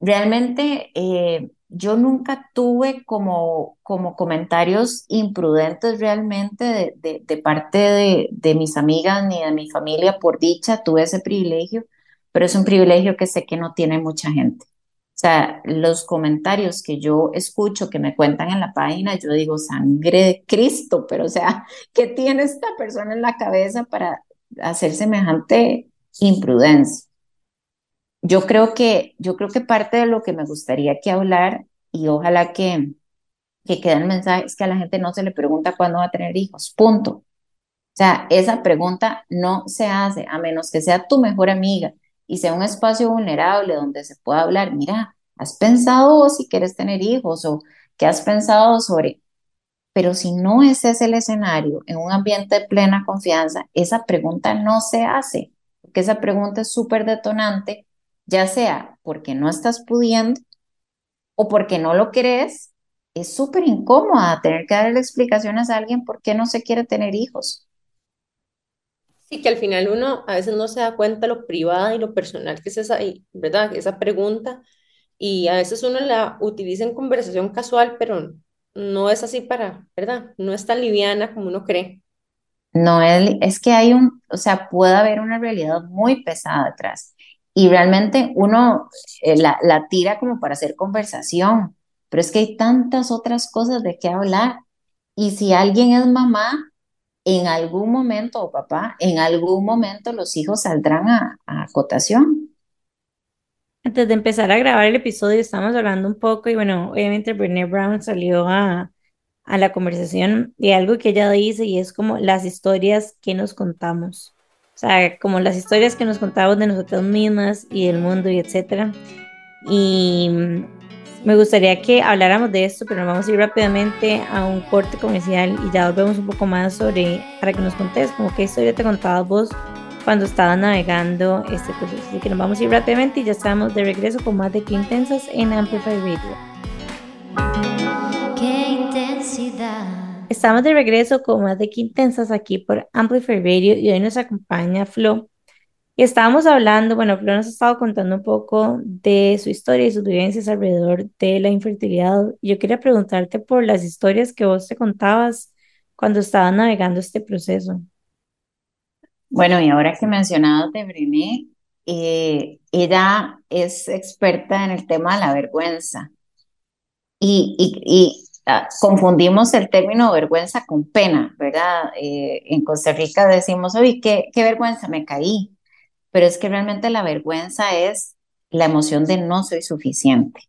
Realmente eh, yo nunca tuve como, como comentarios imprudentes realmente de, de, parte de, de mis amigas ni de mi familia, por dicha, tuve ese privilegio, pero es un privilegio que sé que no tiene mucha gente. O sea, los comentarios que yo escucho, que me cuentan en la página, yo digo, sangre de Cristo, pero o sea, ¿qué tiene esta persona en la cabeza para hacer semejante imprudencia? Yo creo que, yo creo que parte de lo que me gustaría que hablar, y ojalá que, que quede el mensaje, es que a la gente no se le pregunta cuándo va a tener hijos, punto. O sea, esa pregunta no se hace a menos que sea tu mejor amiga y sea un espacio vulnerable donde se pueda hablar, mira, ¿has pensado si quieres tener hijos o qué has pensado sobre? Pero si no ese es el escenario, en un ambiente de plena confianza, esa pregunta no se hace, porque esa pregunta es súper detonante, ya sea porque no estás pudiendo o porque no lo crees, es súper incómoda tener que darle explicaciones a alguien por qué no se quiere tener hijos. Sí, que al final uno a veces no se da cuenta lo privada y lo personal que es esa, ¿verdad? Esa pregunta. Y a veces uno la utiliza en conversación casual, pero no es así para, ¿verdad? No es tan liviana como uno cree. No es, es que hay un, o sea, puede haber una realidad muy pesada atrás. Y realmente uno eh, la, tira como para hacer conversación, pero es que hay tantas otras cosas de qué hablar. Y si alguien es mamá, en algún momento, o papá, en algún momento los hijos saldrán a, a acotación. Antes de empezar a grabar el episodio, estamos hablando un poco y bueno, obviamente Brené Brown salió a, a la conversación de algo que ella dice y es como las historias que nos contamos. O sea, como las historias que nos contamos de nosotras mismas y del mundo y etcétera. Y me gustaría que habláramos de esto, pero vamos a ir rápidamente a un corte comercial y ya volvemos un poco más sobre, para que nos contes como qué historia te contabas vos cuando estabas navegando este proceso. Así que nos vamos a ir rápidamente y ya estamos de regreso con más de Qué Intensas en Amplify Radio. Qué intensidad. Estamos de regreso con más de Qué Intensas aquí por Amplify Radio y hoy nos acompaña Flo Y estábamos hablando, bueno, Flor nos ha estado contando un poco de su historia y sus vivencias alrededor de la infertilidad. Yo quería preguntarte por las historias que vos te contabas cuando estabas navegando este proceso. Bueno, y ahora que mencionado de Brené, eh, ella es experta en el tema de la vergüenza. Y, y, confundimos el término vergüenza con pena, ¿verdad? Eh, en Costa Rica decimos, oye, qué, vergüenza, me caí. Pero es que realmente la vergüenza es la emoción de no soy suficiente,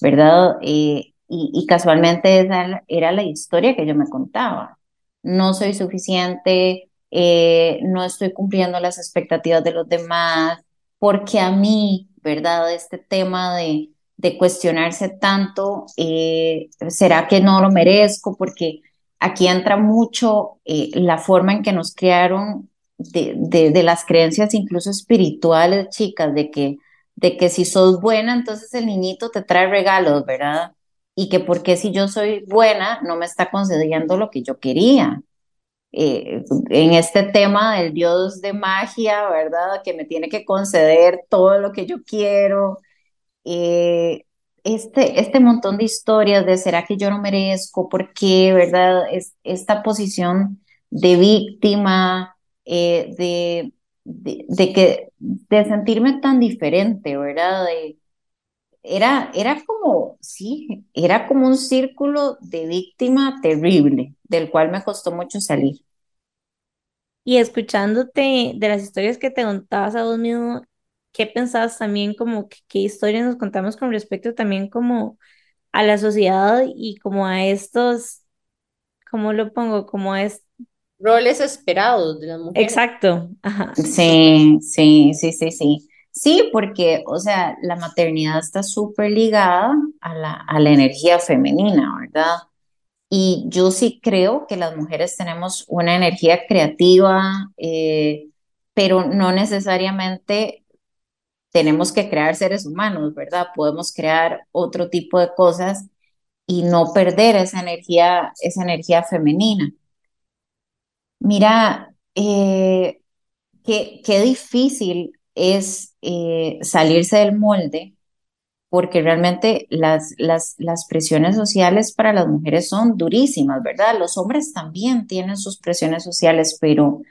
¿verdad? Eh, y, y casualmente esa era la historia que yo me contaba. No soy suficiente, eh, no estoy cumpliendo las expectativas de los demás, porque a mí, ¿verdad? Este tema de, de cuestionarse tanto, eh, ¿será que no lo merezco? Porque aquí entra mucho eh, la forma en que nos criaron de, de, de, las creencias incluso espirituales, chicas, de que, de que si sos buena, entonces el niñito te trae regalos, ¿verdad? Y que porque si yo soy buena, no me está concediendo lo que yo quería eh, en este tema del dios de magia, ¿verdad? Que me tiene que conceder todo lo que yo quiero. Eh, este, este montón de historias de ¿será que yo no merezco? ¿Por qué? ¿Verdad? Es, esta posición de víctima, eh, de, de, de, que, de sentirme tan diferente, ¿verdad? De, era, era como, sí, era como un círculo de víctima terrible, del cual me costó mucho salir. Y escuchándote de las historias que te contabas a vos mismo, ¿qué pensabas también como que, qué historias nos contamos con respecto también como a la sociedad y como a estos, ¿cómo lo pongo? Como a estos roles esperados de las mujeres. Exacto, ajá. Sí, sí, sí, sí, sí. Sí, porque, o sea, la maternidad está súper ligada a la, a la energía femenina, ¿verdad? Y yo sí creo que las mujeres tenemos una energía creativa, eh, pero no necesariamente tenemos que crear seres humanos, ¿verdad? Podemos crear otro tipo de cosas y no perder esa energía, esa energía femenina. Mira, eh, qué, qué difícil es eh, salirse del molde, porque realmente las, las, las presiones sociales para las mujeres son durísimas, ¿verdad? Los hombres también tienen sus presiones sociales, pero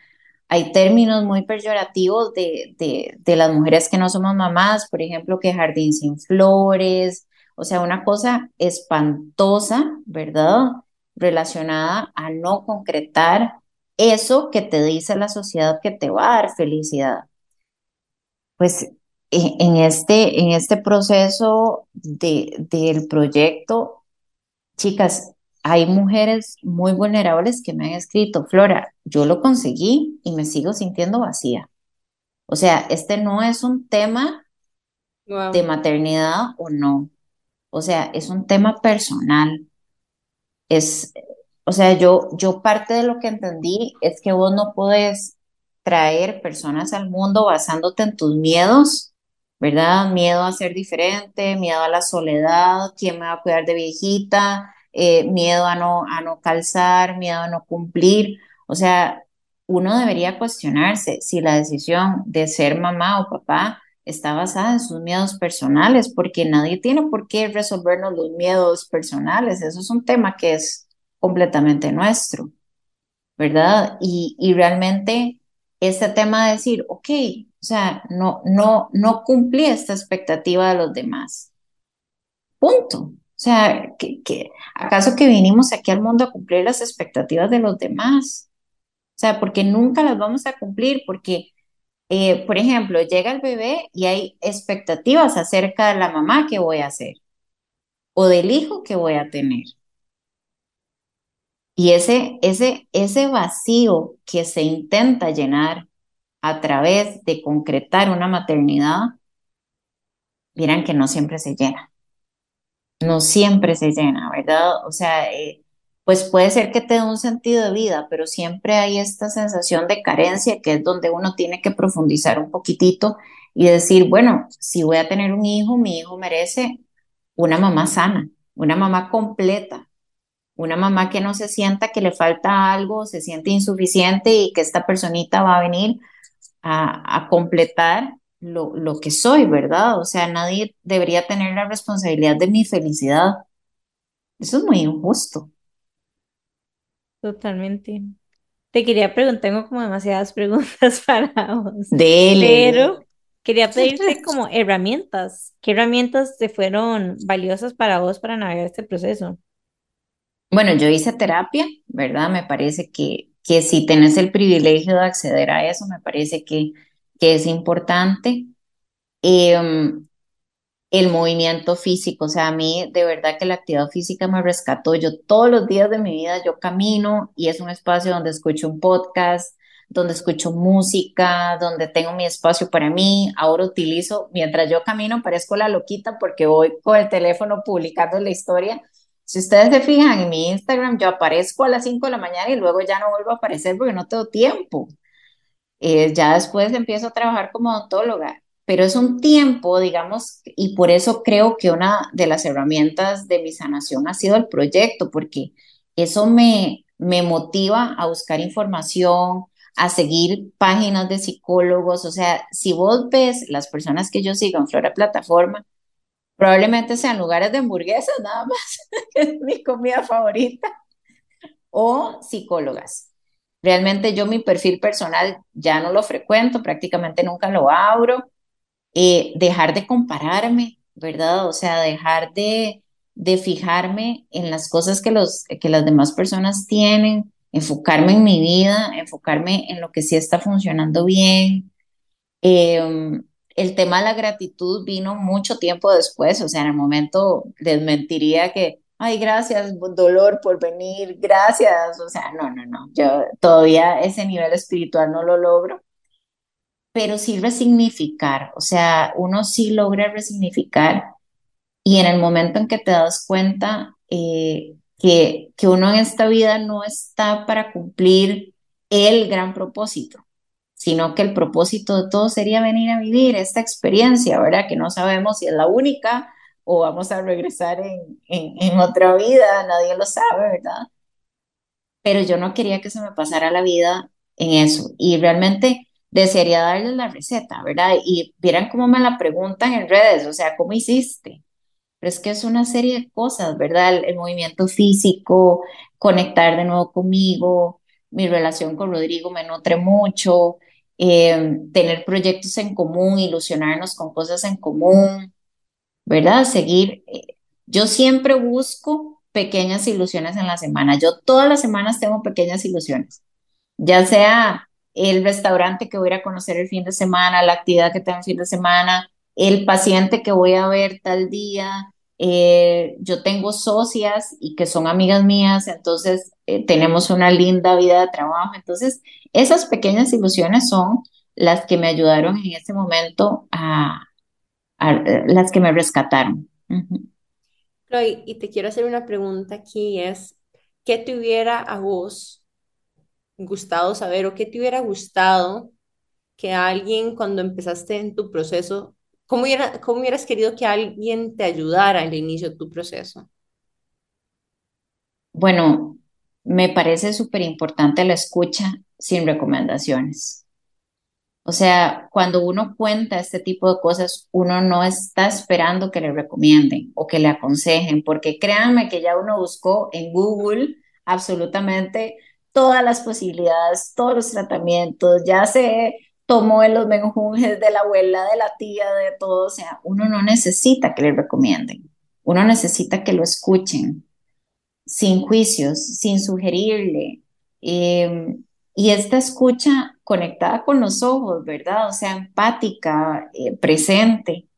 hay términos muy peyorativos de, de, las mujeres que no somos mamás, por ejemplo, que jardín sin flores, o sea, una cosa espantosa, ¿verdad? Relacionada a no concretar eso que te dice la sociedad que te va a dar felicidad pues e, en este, en este proceso de, del proyecto, chicas, hay mujeres muy vulnerables que me han escrito, Flora, yo lo conseguí y me sigo sintiendo vacía. O sea, este no es un tema Wow. de maternidad o no. O sea, es un tema personal. Es, o sea, yo, yo parte de lo que entendí es que vos no podés traer personas al mundo basándote en tus miedos, ¿verdad? Miedo a ser diferente, miedo a la soledad, quién me va a cuidar de viejita, eh, miedo a no, a no calzar, miedo a no cumplir. O sea, uno debería cuestionarse si la decisión de ser mamá o papá está basada en sus miedos personales, porque nadie tiene por qué resolvernos los miedos personales. Eso es un tema que es completamente nuestro, ¿verdad? Y, y realmente este tema de decir, ok, o sea, no, no, no cumplí esta expectativa de los demás. Punto. O sea, que, ¿acaso que vinimos aquí al mundo a cumplir las expectativas de los demás? O sea, porque nunca las vamos a cumplir, porque, eh, por ejemplo, llega el bebé y hay expectativas acerca de la mamá que voy a hacer o del hijo que voy a tener. Y ese, ese, ese vacío que se intenta llenar a través de concretar una maternidad, miran que no siempre se llena. No siempre se llena, ¿verdad? O sea, eh, pues puede ser que te dé un sentido de vida, pero siempre hay esta sensación de carencia que es donde uno tiene que profundizar un poquitito y decir, bueno, si voy a tener un hijo, mi hijo merece una mamá sana, una mamá completa, una mamá que no se sienta que le falta algo, se siente insuficiente y que esta personita va a venir a, completar lo, lo, que soy, ¿verdad? O sea, nadie debería tener la responsabilidad de mi felicidad. Eso es muy injusto. Totalmente. Te quería preguntar, tengo como demasiadas preguntas para vos. Dele. Pero quería pedirte como herramientas. ¿Qué herramientas te fueron valiosas para vos para navegar este proceso? Bueno, yo hice terapia, ¿verdad? Me parece que, que si tenés el privilegio de acceder a eso, me parece que, que es importante. Em, el movimiento físico, o sea, a mí de verdad que la actividad física me rescató. Yo todos los días de mi vida yo camino y es un espacio donde escucho un podcast, donde escucho música, donde tengo mi espacio para mí. Ahora utilizo, mientras yo camino, parezco la loquita porque voy con el teléfono publicando la historia. Si ustedes se fijan en mi Instagram, yo aparezco a las 5 de la mañana y luego ya no vuelvo a aparecer porque no tengo tiempo. Eh, ya después empiezo a trabajar como odontóloga pero es un tiempo, digamos, y por eso creo que una de las herramientas de mi sanación ha sido el proyecto, porque eso me, me motiva a buscar información, a seguir páginas de psicólogos, o sea, si vos ves las personas que yo sigo en Flora Plataforma, probablemente sean lugares de hamburguesas nada más, que es mi comida favorita, o psicólogas. Realmente yo mi perfil personal ya no lo frecuento, prácticamente nunca lo abro, eh, dejar de compararme, ¿verdad? O sea, dejar de, de fijarme en las cosas que, los, que las demás personas tienen, enfocarme en mi vida, enfocarme en lo que sí está funcionando bien. Em, el tema de la gratitud vino mucho tiempo después, o sea, en el momento les mentiría que, ay, gracias, dolor por venir, gracias, o sea, no, no, no, yo todavía ese nivel espiritual no lo logro, pero sí resignificar, o sea, uno sí logra resignificar y en el momento en que te das cuenta eh, que, que uno en esta vida no está para cumplir el gran propósito, sino que el propósito de todo sería venir a vivir esta experiencia, ¿verdad? Que no sabemos si es la única o vamos a regresar en, en, otra vida, nadie lo sabe, ¿verdad? Pero yo no quería que se me pasara la vida en eso y realmente desearía darles la receta, ¿verdad? Y vieran cómo me la preguntan en redes, o sea, ¿cómo hiciste? Pero es que es una serie de cosas, ¿verdad? El, movimiento físico, conectar de nuevo conmigo, mi relación con Rodrigo me nutre mucho, eh, tener proyectos en común, ilusionarnos con cosas en común, ¿verdad? Seguir. Eh, yo siempre busco pequeñas ilusiones en la semana. Yo todas las semanas tengo pequeñas ilusiones, ya sea el restaurante que voy a conocer el fin de semana, la actividad que tengo el fin de semana, el paciente que voy a ver tal día. Eh, yo tengo socias y que son amigas mías, entonces eh, tenemos una linda vida de trabajo. Entonces, esas pequeñas ilusiones son las que me ayudaron en ese momento a, las que me rescataron. y te quiero hacer una pregunta aquí, es, ¿qué te hubiera a vos gustado saber o qué te hubiera gustado que alguien cuando empezaste en tu proceso, ¿cómo, cómo hubieras querido que alguien te ayudara al inicio de tu proceso? Bueno, me parece súper importante la escucha sin recomendaciones. O sea, cuando uno cuenta este tipo de cosas, uno no está esperando que le recomienden o que le aconsejen, porque créanme que ya uno buscó en Google absolutamente todas las posibilidades, todos los tratamientos, ya se tomó en los menjunjes de la abuela, de la tía, de todo, o sea, uno no necesita que le recomienden, uno necesita que lo escuchen, sin juicios, sin sugerirle. Em, y esta escucha conectada con los ojos, ¿verdad? O sea, empática, eh, presente.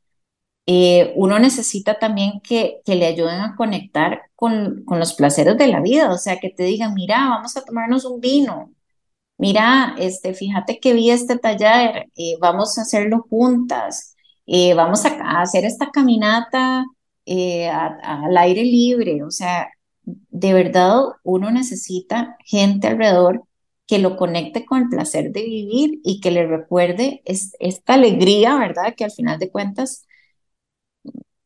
Eh, uno necesita también que, que, le ayuden a conectar con, con, los placeres de la vida, o sea, que te digan, mira, vamos a tomarnos un vino, mira, este, fíjate que vi este taller, eh, vamos a hacerlo juntas, vamos a, hacer esta caminata al aire libre, o sea, de verdad uno necesita gente alrededor que lo conecte con el placer de vivir y que le recuerde esta alegría, ¿verdad? Que al final de cuentas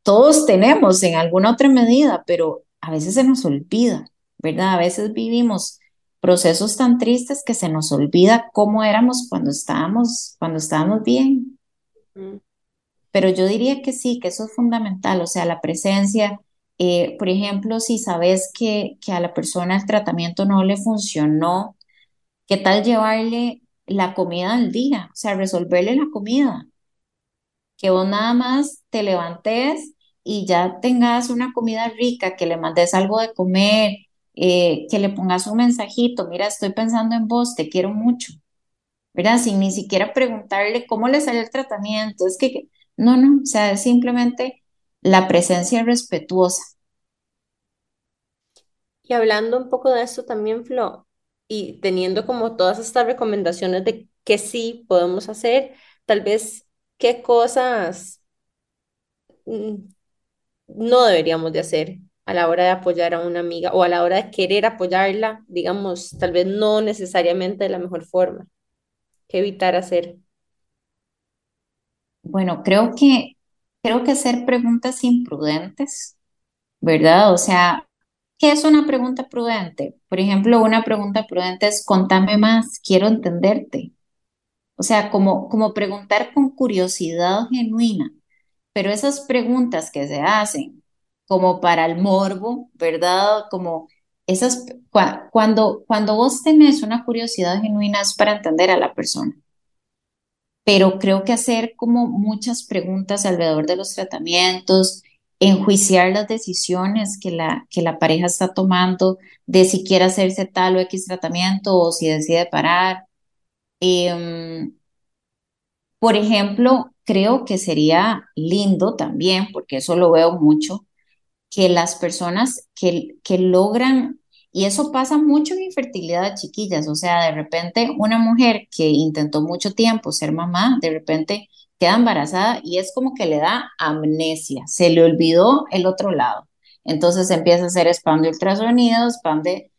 todos tenemos en alguna otra medida, pero a veces se nos olvida, ¿verdad? A veces vivimos procesos tan tristes que se nos olvida cómo éramos cuando estábamos, cuando estábamos bien. Pero yo diría que sí, que eso es fundamental, o sea, la presencia. eh, por ejemplo, si sabes que, que a la persona el tratamiento no le funcionó, ¿qué tal llevarle la comida al día? O sea, resolverle la comida. Que vos nada más te levantes y ya tengas una comida rica, que le mandes algo de comer, eh, que le pongas un mensajito, mira, estoy pensando en vos, te quiero mucho, ¿verdad? Sin ni siquiera preguntarle cómo le salió el tratamiento, es que, no, no, o sea, es simplemente la presencia respetuosa. Y hablando un poco de esto también, Flo, y teniendo como todas estas recomendaciones de qué sí podemos hacer, tal vez qué cosas mm, no deberíamos de hacer a la hora de apoyar a una amiga o a la hora de querer apoyarla, digamos, tal vez no necesariamente de la mejor forma, qué evitar hacer. Bueno, creo que, creo que hacer preguntas imprudentes, ¿verdad? O sea, ¿qué es una pregunta prudente? Por ejemplo, una pregunta prudente es, contame más, quiero entenderte. O sea, como, como preguntar con curiosidad genuina, pero esas preguntas que se hacen como para el morbo, ¿verdad? Como esas, cua- cuando, cuando vos tenés una curiosidad genuina es para entender a la persona, pero creo que hacer como muchas preguntas alrededor de los tratamientos, enjuiciar las decisiones que la, que la pareja está tomando, de si quiere hacerse tal o X tratamiento o si decide parar. Em, por ejemplo, creo que sería lindo también, porque eso lo veo mucho, que las personas que, que logran, y eso pasa mucho en infertilidad chiquillas, o sea, de repente una mujer que intentó mucho tiempo ser mamá, de repente queda embarazada y es como que le da amnesia, se le olvidó el otro lado. Entonces empieza a hacer spam de ultrasonidos, spam de...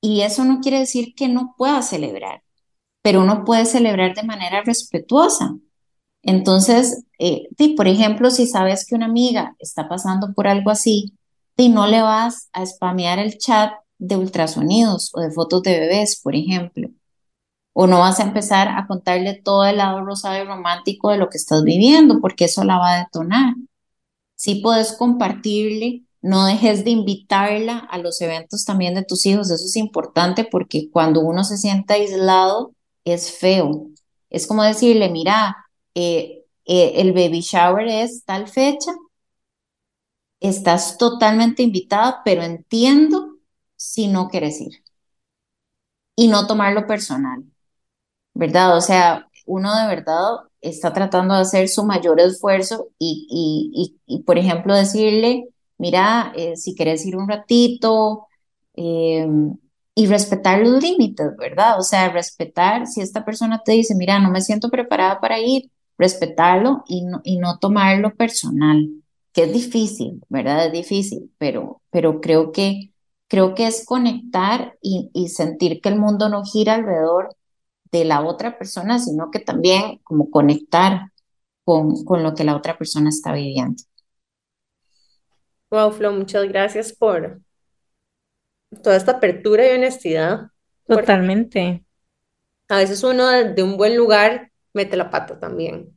Y eso no quiere decir que no pueda celebrar, pero uno puede celebrar de manera respetuosa. Entonces, eh, por ejemplo, si sabes que una amiga está pasando por algo así, di, no le vas a spamear el chat de ultrasonidos o de fotos de bebés, por ejemplo, o no vas a empezar a contarle todo el lado rosado y romántico de lo que estás viviendo, porque eso la va a detonar. Sí puedes compartirle, no dejes de invitarla a los eventos también de tus hijos, eso es importante porque cuando uno se siente aislado es feo. Es como decirle, mira, eh, eh, el baby shower es tal fecha, estás totalmente invitada, pero entiendo si no quieres ir y no tomarlo personal. ¿Verdad? O sea, uno de verdad está tratando de hacer su mayor esfuerzo y, y, y, por ejemplo, decirle, mira, eh, si quieres ir un ratito eh, y respetar los límites, ¿verdad? O sea, respetar si esta persona te dice, mira, no me siento preparada para ir, respetarlo y no, y no tomarlo personal, que es difícil, ¿verdad? Es difícil, pero, pero creo que... Creo que es conectar y, y sentir que el mundo no gira alrededor de la otra persona, sino que también como conectar con, con lo que la otra persona está viviendo. Wow, Flo, muchas gracias por toda esta apertura y honestidad, porque Totalmente. a veces uno de, de un buen lugar mete la pata también.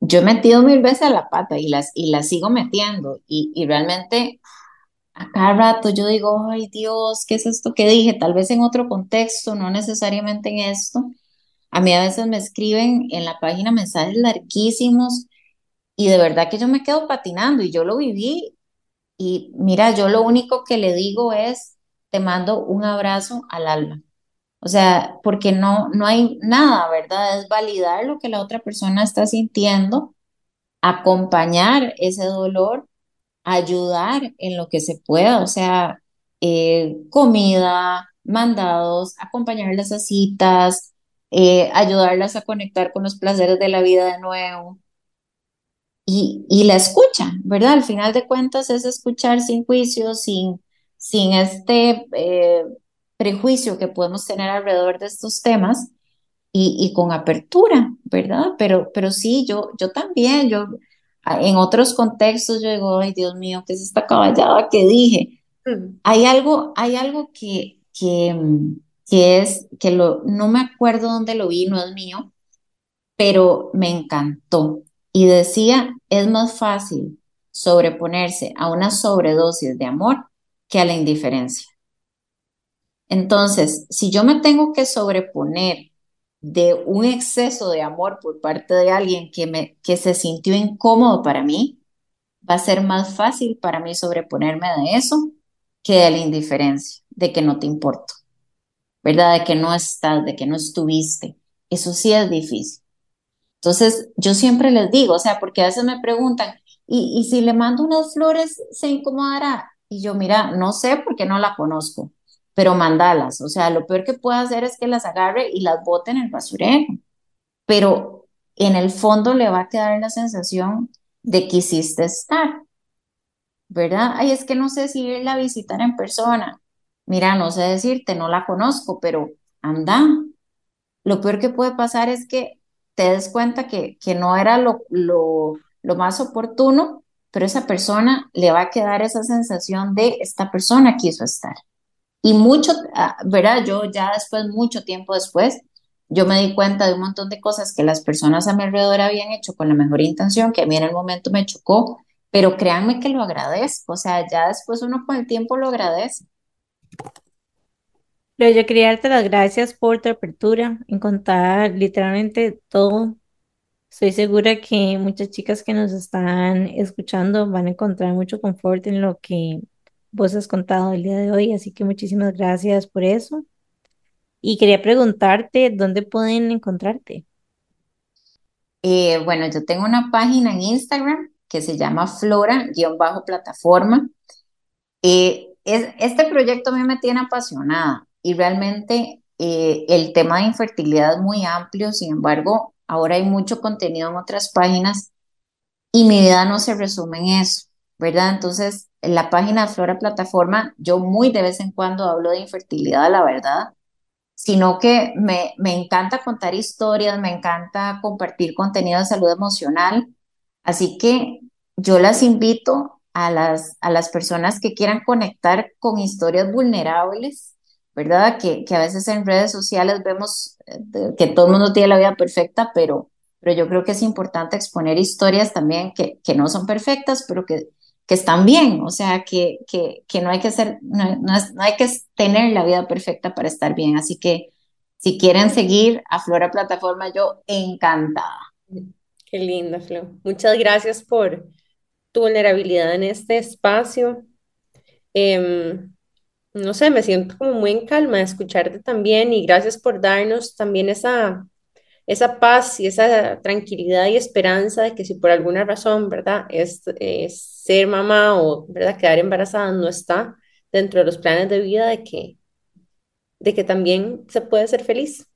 Yo he metido mil veces la pata y las, y las sigo metiendo y, y realmente a cada rato yo digo, ay Dios, ¿qué es esto que dije? Tal vez en otro contexto, no necesariamente en esto. A mí a veces me escriben en la página mensajes larguísimos y de verdad que yo me quedo patinando y yo lo viví Y mira, yo lo único que le digo es, te mando un abrazo al alma. O sea, porque no, no hay nada, ¿verdad? Es validar lo que la otra persona está sintiendo, acompañar ese dolor, ayudar en lo que se pueda, o sea, eh, comida, mandados, acompañarlas a citas, eh, ayudarlas a conectar con los placeres de la vida de nuevo y, y la escucha, ¿verdad? Al final de cuentas es escuchar sin juicio, sin, sin este eh, prejuicio que podemos tener alrededor de estos temas y, y con apertura, ¿verdad? Pero, pero sí, yo, yo también, yo en otros contextos yo digo, ay Dios mío, ¿qué es esta caballada que dije? Mm. Hay algo, hay algo que, que, que es, que lo, no me acuerdo dónde lo vi, no es mío, pero me encantó. Y decía, es más fácil sobreponerse a una sobredosis de amor que a la indiferencia. Entonces, si yo me tengo que sobreponer de un exceso de amor por parte de alguien que, me, que se sintió incómodo para mí, va a ser más fácil para mí sobreponerme de eso que de la indiferencia, de que no te importo, ¿verdad? De que no estás, de que no estuviste. Eso sí es difícil. Entonces, yo siempre les digo, o sea, porque a veces me preguntan, ¿y, y si le mando unas flores, se incomodará? Y yo, mira, no sé porque no la conozco pero mandalas. O sea, lo peor que puede hacer es que las agarre y las bote en el basurero. Pero en el fondo le va a quedar la sensación de que hiciste estar. ¿Verdad? Ay, es que no sé si irla a visitar en persona. Mira, no sé decirte, no la conozco, pero anda. Lo peor que puede pasar es que te des cuenta que, que no era lo, lo, lo más oportuno, pero esa persona le va a quedar esa sensación de esta persona quiso estar. Y mucho, ah, ¿verdad? Yo ya después, mucho tiempo después, yo me di cuenta de un montón de cosas que las personas a mi alrededor habían hecho con la mejor intención, que a mí en el momento me chocó, pero créanme que lo agradezco, o sea, ya después uno con el tiempo lo agradece. Pero yo quería darte las gracias por tu apertura en contar literalmente todo. Estoy segura que muchas chicas que nos están escuchando van a encontrar mucho confort en lo que vos has contado el día de hoy, así que muchísimas gracias por eso. Y quería preguntarte dónde pueden encontrarte. Eh, bueno, yo tengo una página en Instagram que se llama Flora-plataforma. Eh, es, este proyecto a mí me tiene apasionada y realmente eh, el tema de infertilidad es muy amplio, sin embargo, ahora hay mucho contenido en otras páginas y mi vida no se resume en eso, ¿verdad? Entonces, en la página Flora Plataforma, yo muy de vez en cuando hablo de infertilidad, la verdad, sino que me, me encanta contar historias, me encanta compartir contenido de salud emocional, así que yo las invito a las, a las personas que quieran conectar con historias vulnerables, ¿verdad? Que, que a veces en redes sociales vemos eh, que todo el mundo tiene la vida perfecta, pero, pero yo creo que es importante exponer historias también que, que no son perfectas, pero que que están bien, o sea, que, que, que no hay que ser, no, no, hay que tener la vida perfecta para estar bien. Así que si quieren seguir a Flora Plataforma, yo encantada. Qué linda, Flo. Muchas gracias por tu vulnerabilidad en este espacio. Em, no sé, me siento como muy en calma de escucharte también y gracias por darnos también esa esa paz y esa tranquilidad y esperanza de que si por alguna razón, ¿verdad? Es, ser mamá o, ¿verdad? Quedar embarazada no está dentro de los planes de vida de que, de que también se puede ser feliz.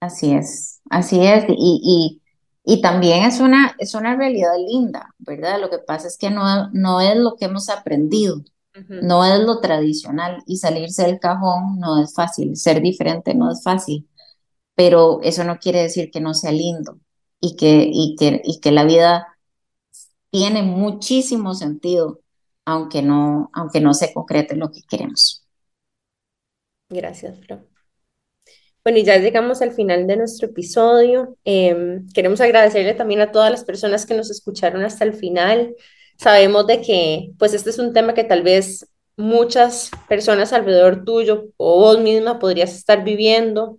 Así es, así es. Y, y, también es una, es una realidad linda, ¿verdad? Lo que pasa es que no, no es lo que hemos aprendido, no es lo tradicional y salirse del cajón no es fácil, ser diferente no es fácil pero eso no quiere decir que no sea lindo y que, y que, y que la vida tiene muchísimo sentido, aunque no, aunque no se concrete lo que queremos. Gracias, Flo. Bueno, y ya llegamos al final de nuestro episodio. Em, queremos agradecerle también a todas las personas que nos escucharon hasta el final. Sabemos de que, pues, este es un tema que tal vez muchas personas alrededor tuyo o vos misma podrías estar viviendo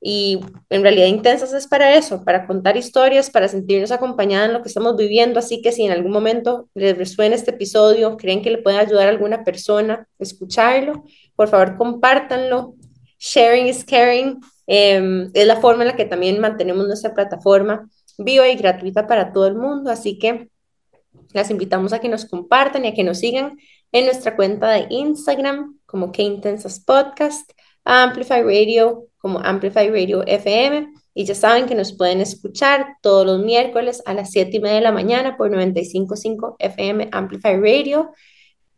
y en realidad Intensas es para eso, para contar historias, para sentirnos acompañadas en lo que estamos viviendo. Así que si en algún momento les resuena este episodio, creen que le puede ayudar a alguna persona escucharlo, por favor compártanlo. Sharing is caring. Em, es la forma en la que también mantenemos nuestra plataforma viva y gratuita para todo el mundo. Así que las invitamos a que nos compartan y a que nos sigan en nuestra cuenta de Instagram como Que Intensas Podcast, Amplify Radio como Amplify Radio FM. Y ya saben que nos pueden escuchar todos los miércoles a las 7 y media de la mañana por 95.5 FM Amplify Radio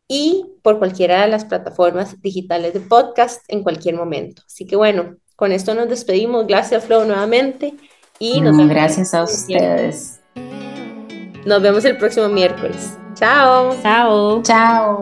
y por cualquiera de las plataformas digitales de podcast en cualquier momento. Así que bueno, con esto nos despedimos. Gracias, Flo, nuevamente. Y nos vemos gracias a ustedes. Nos vemos el próximo miércoles. Chao. Chao. Chao.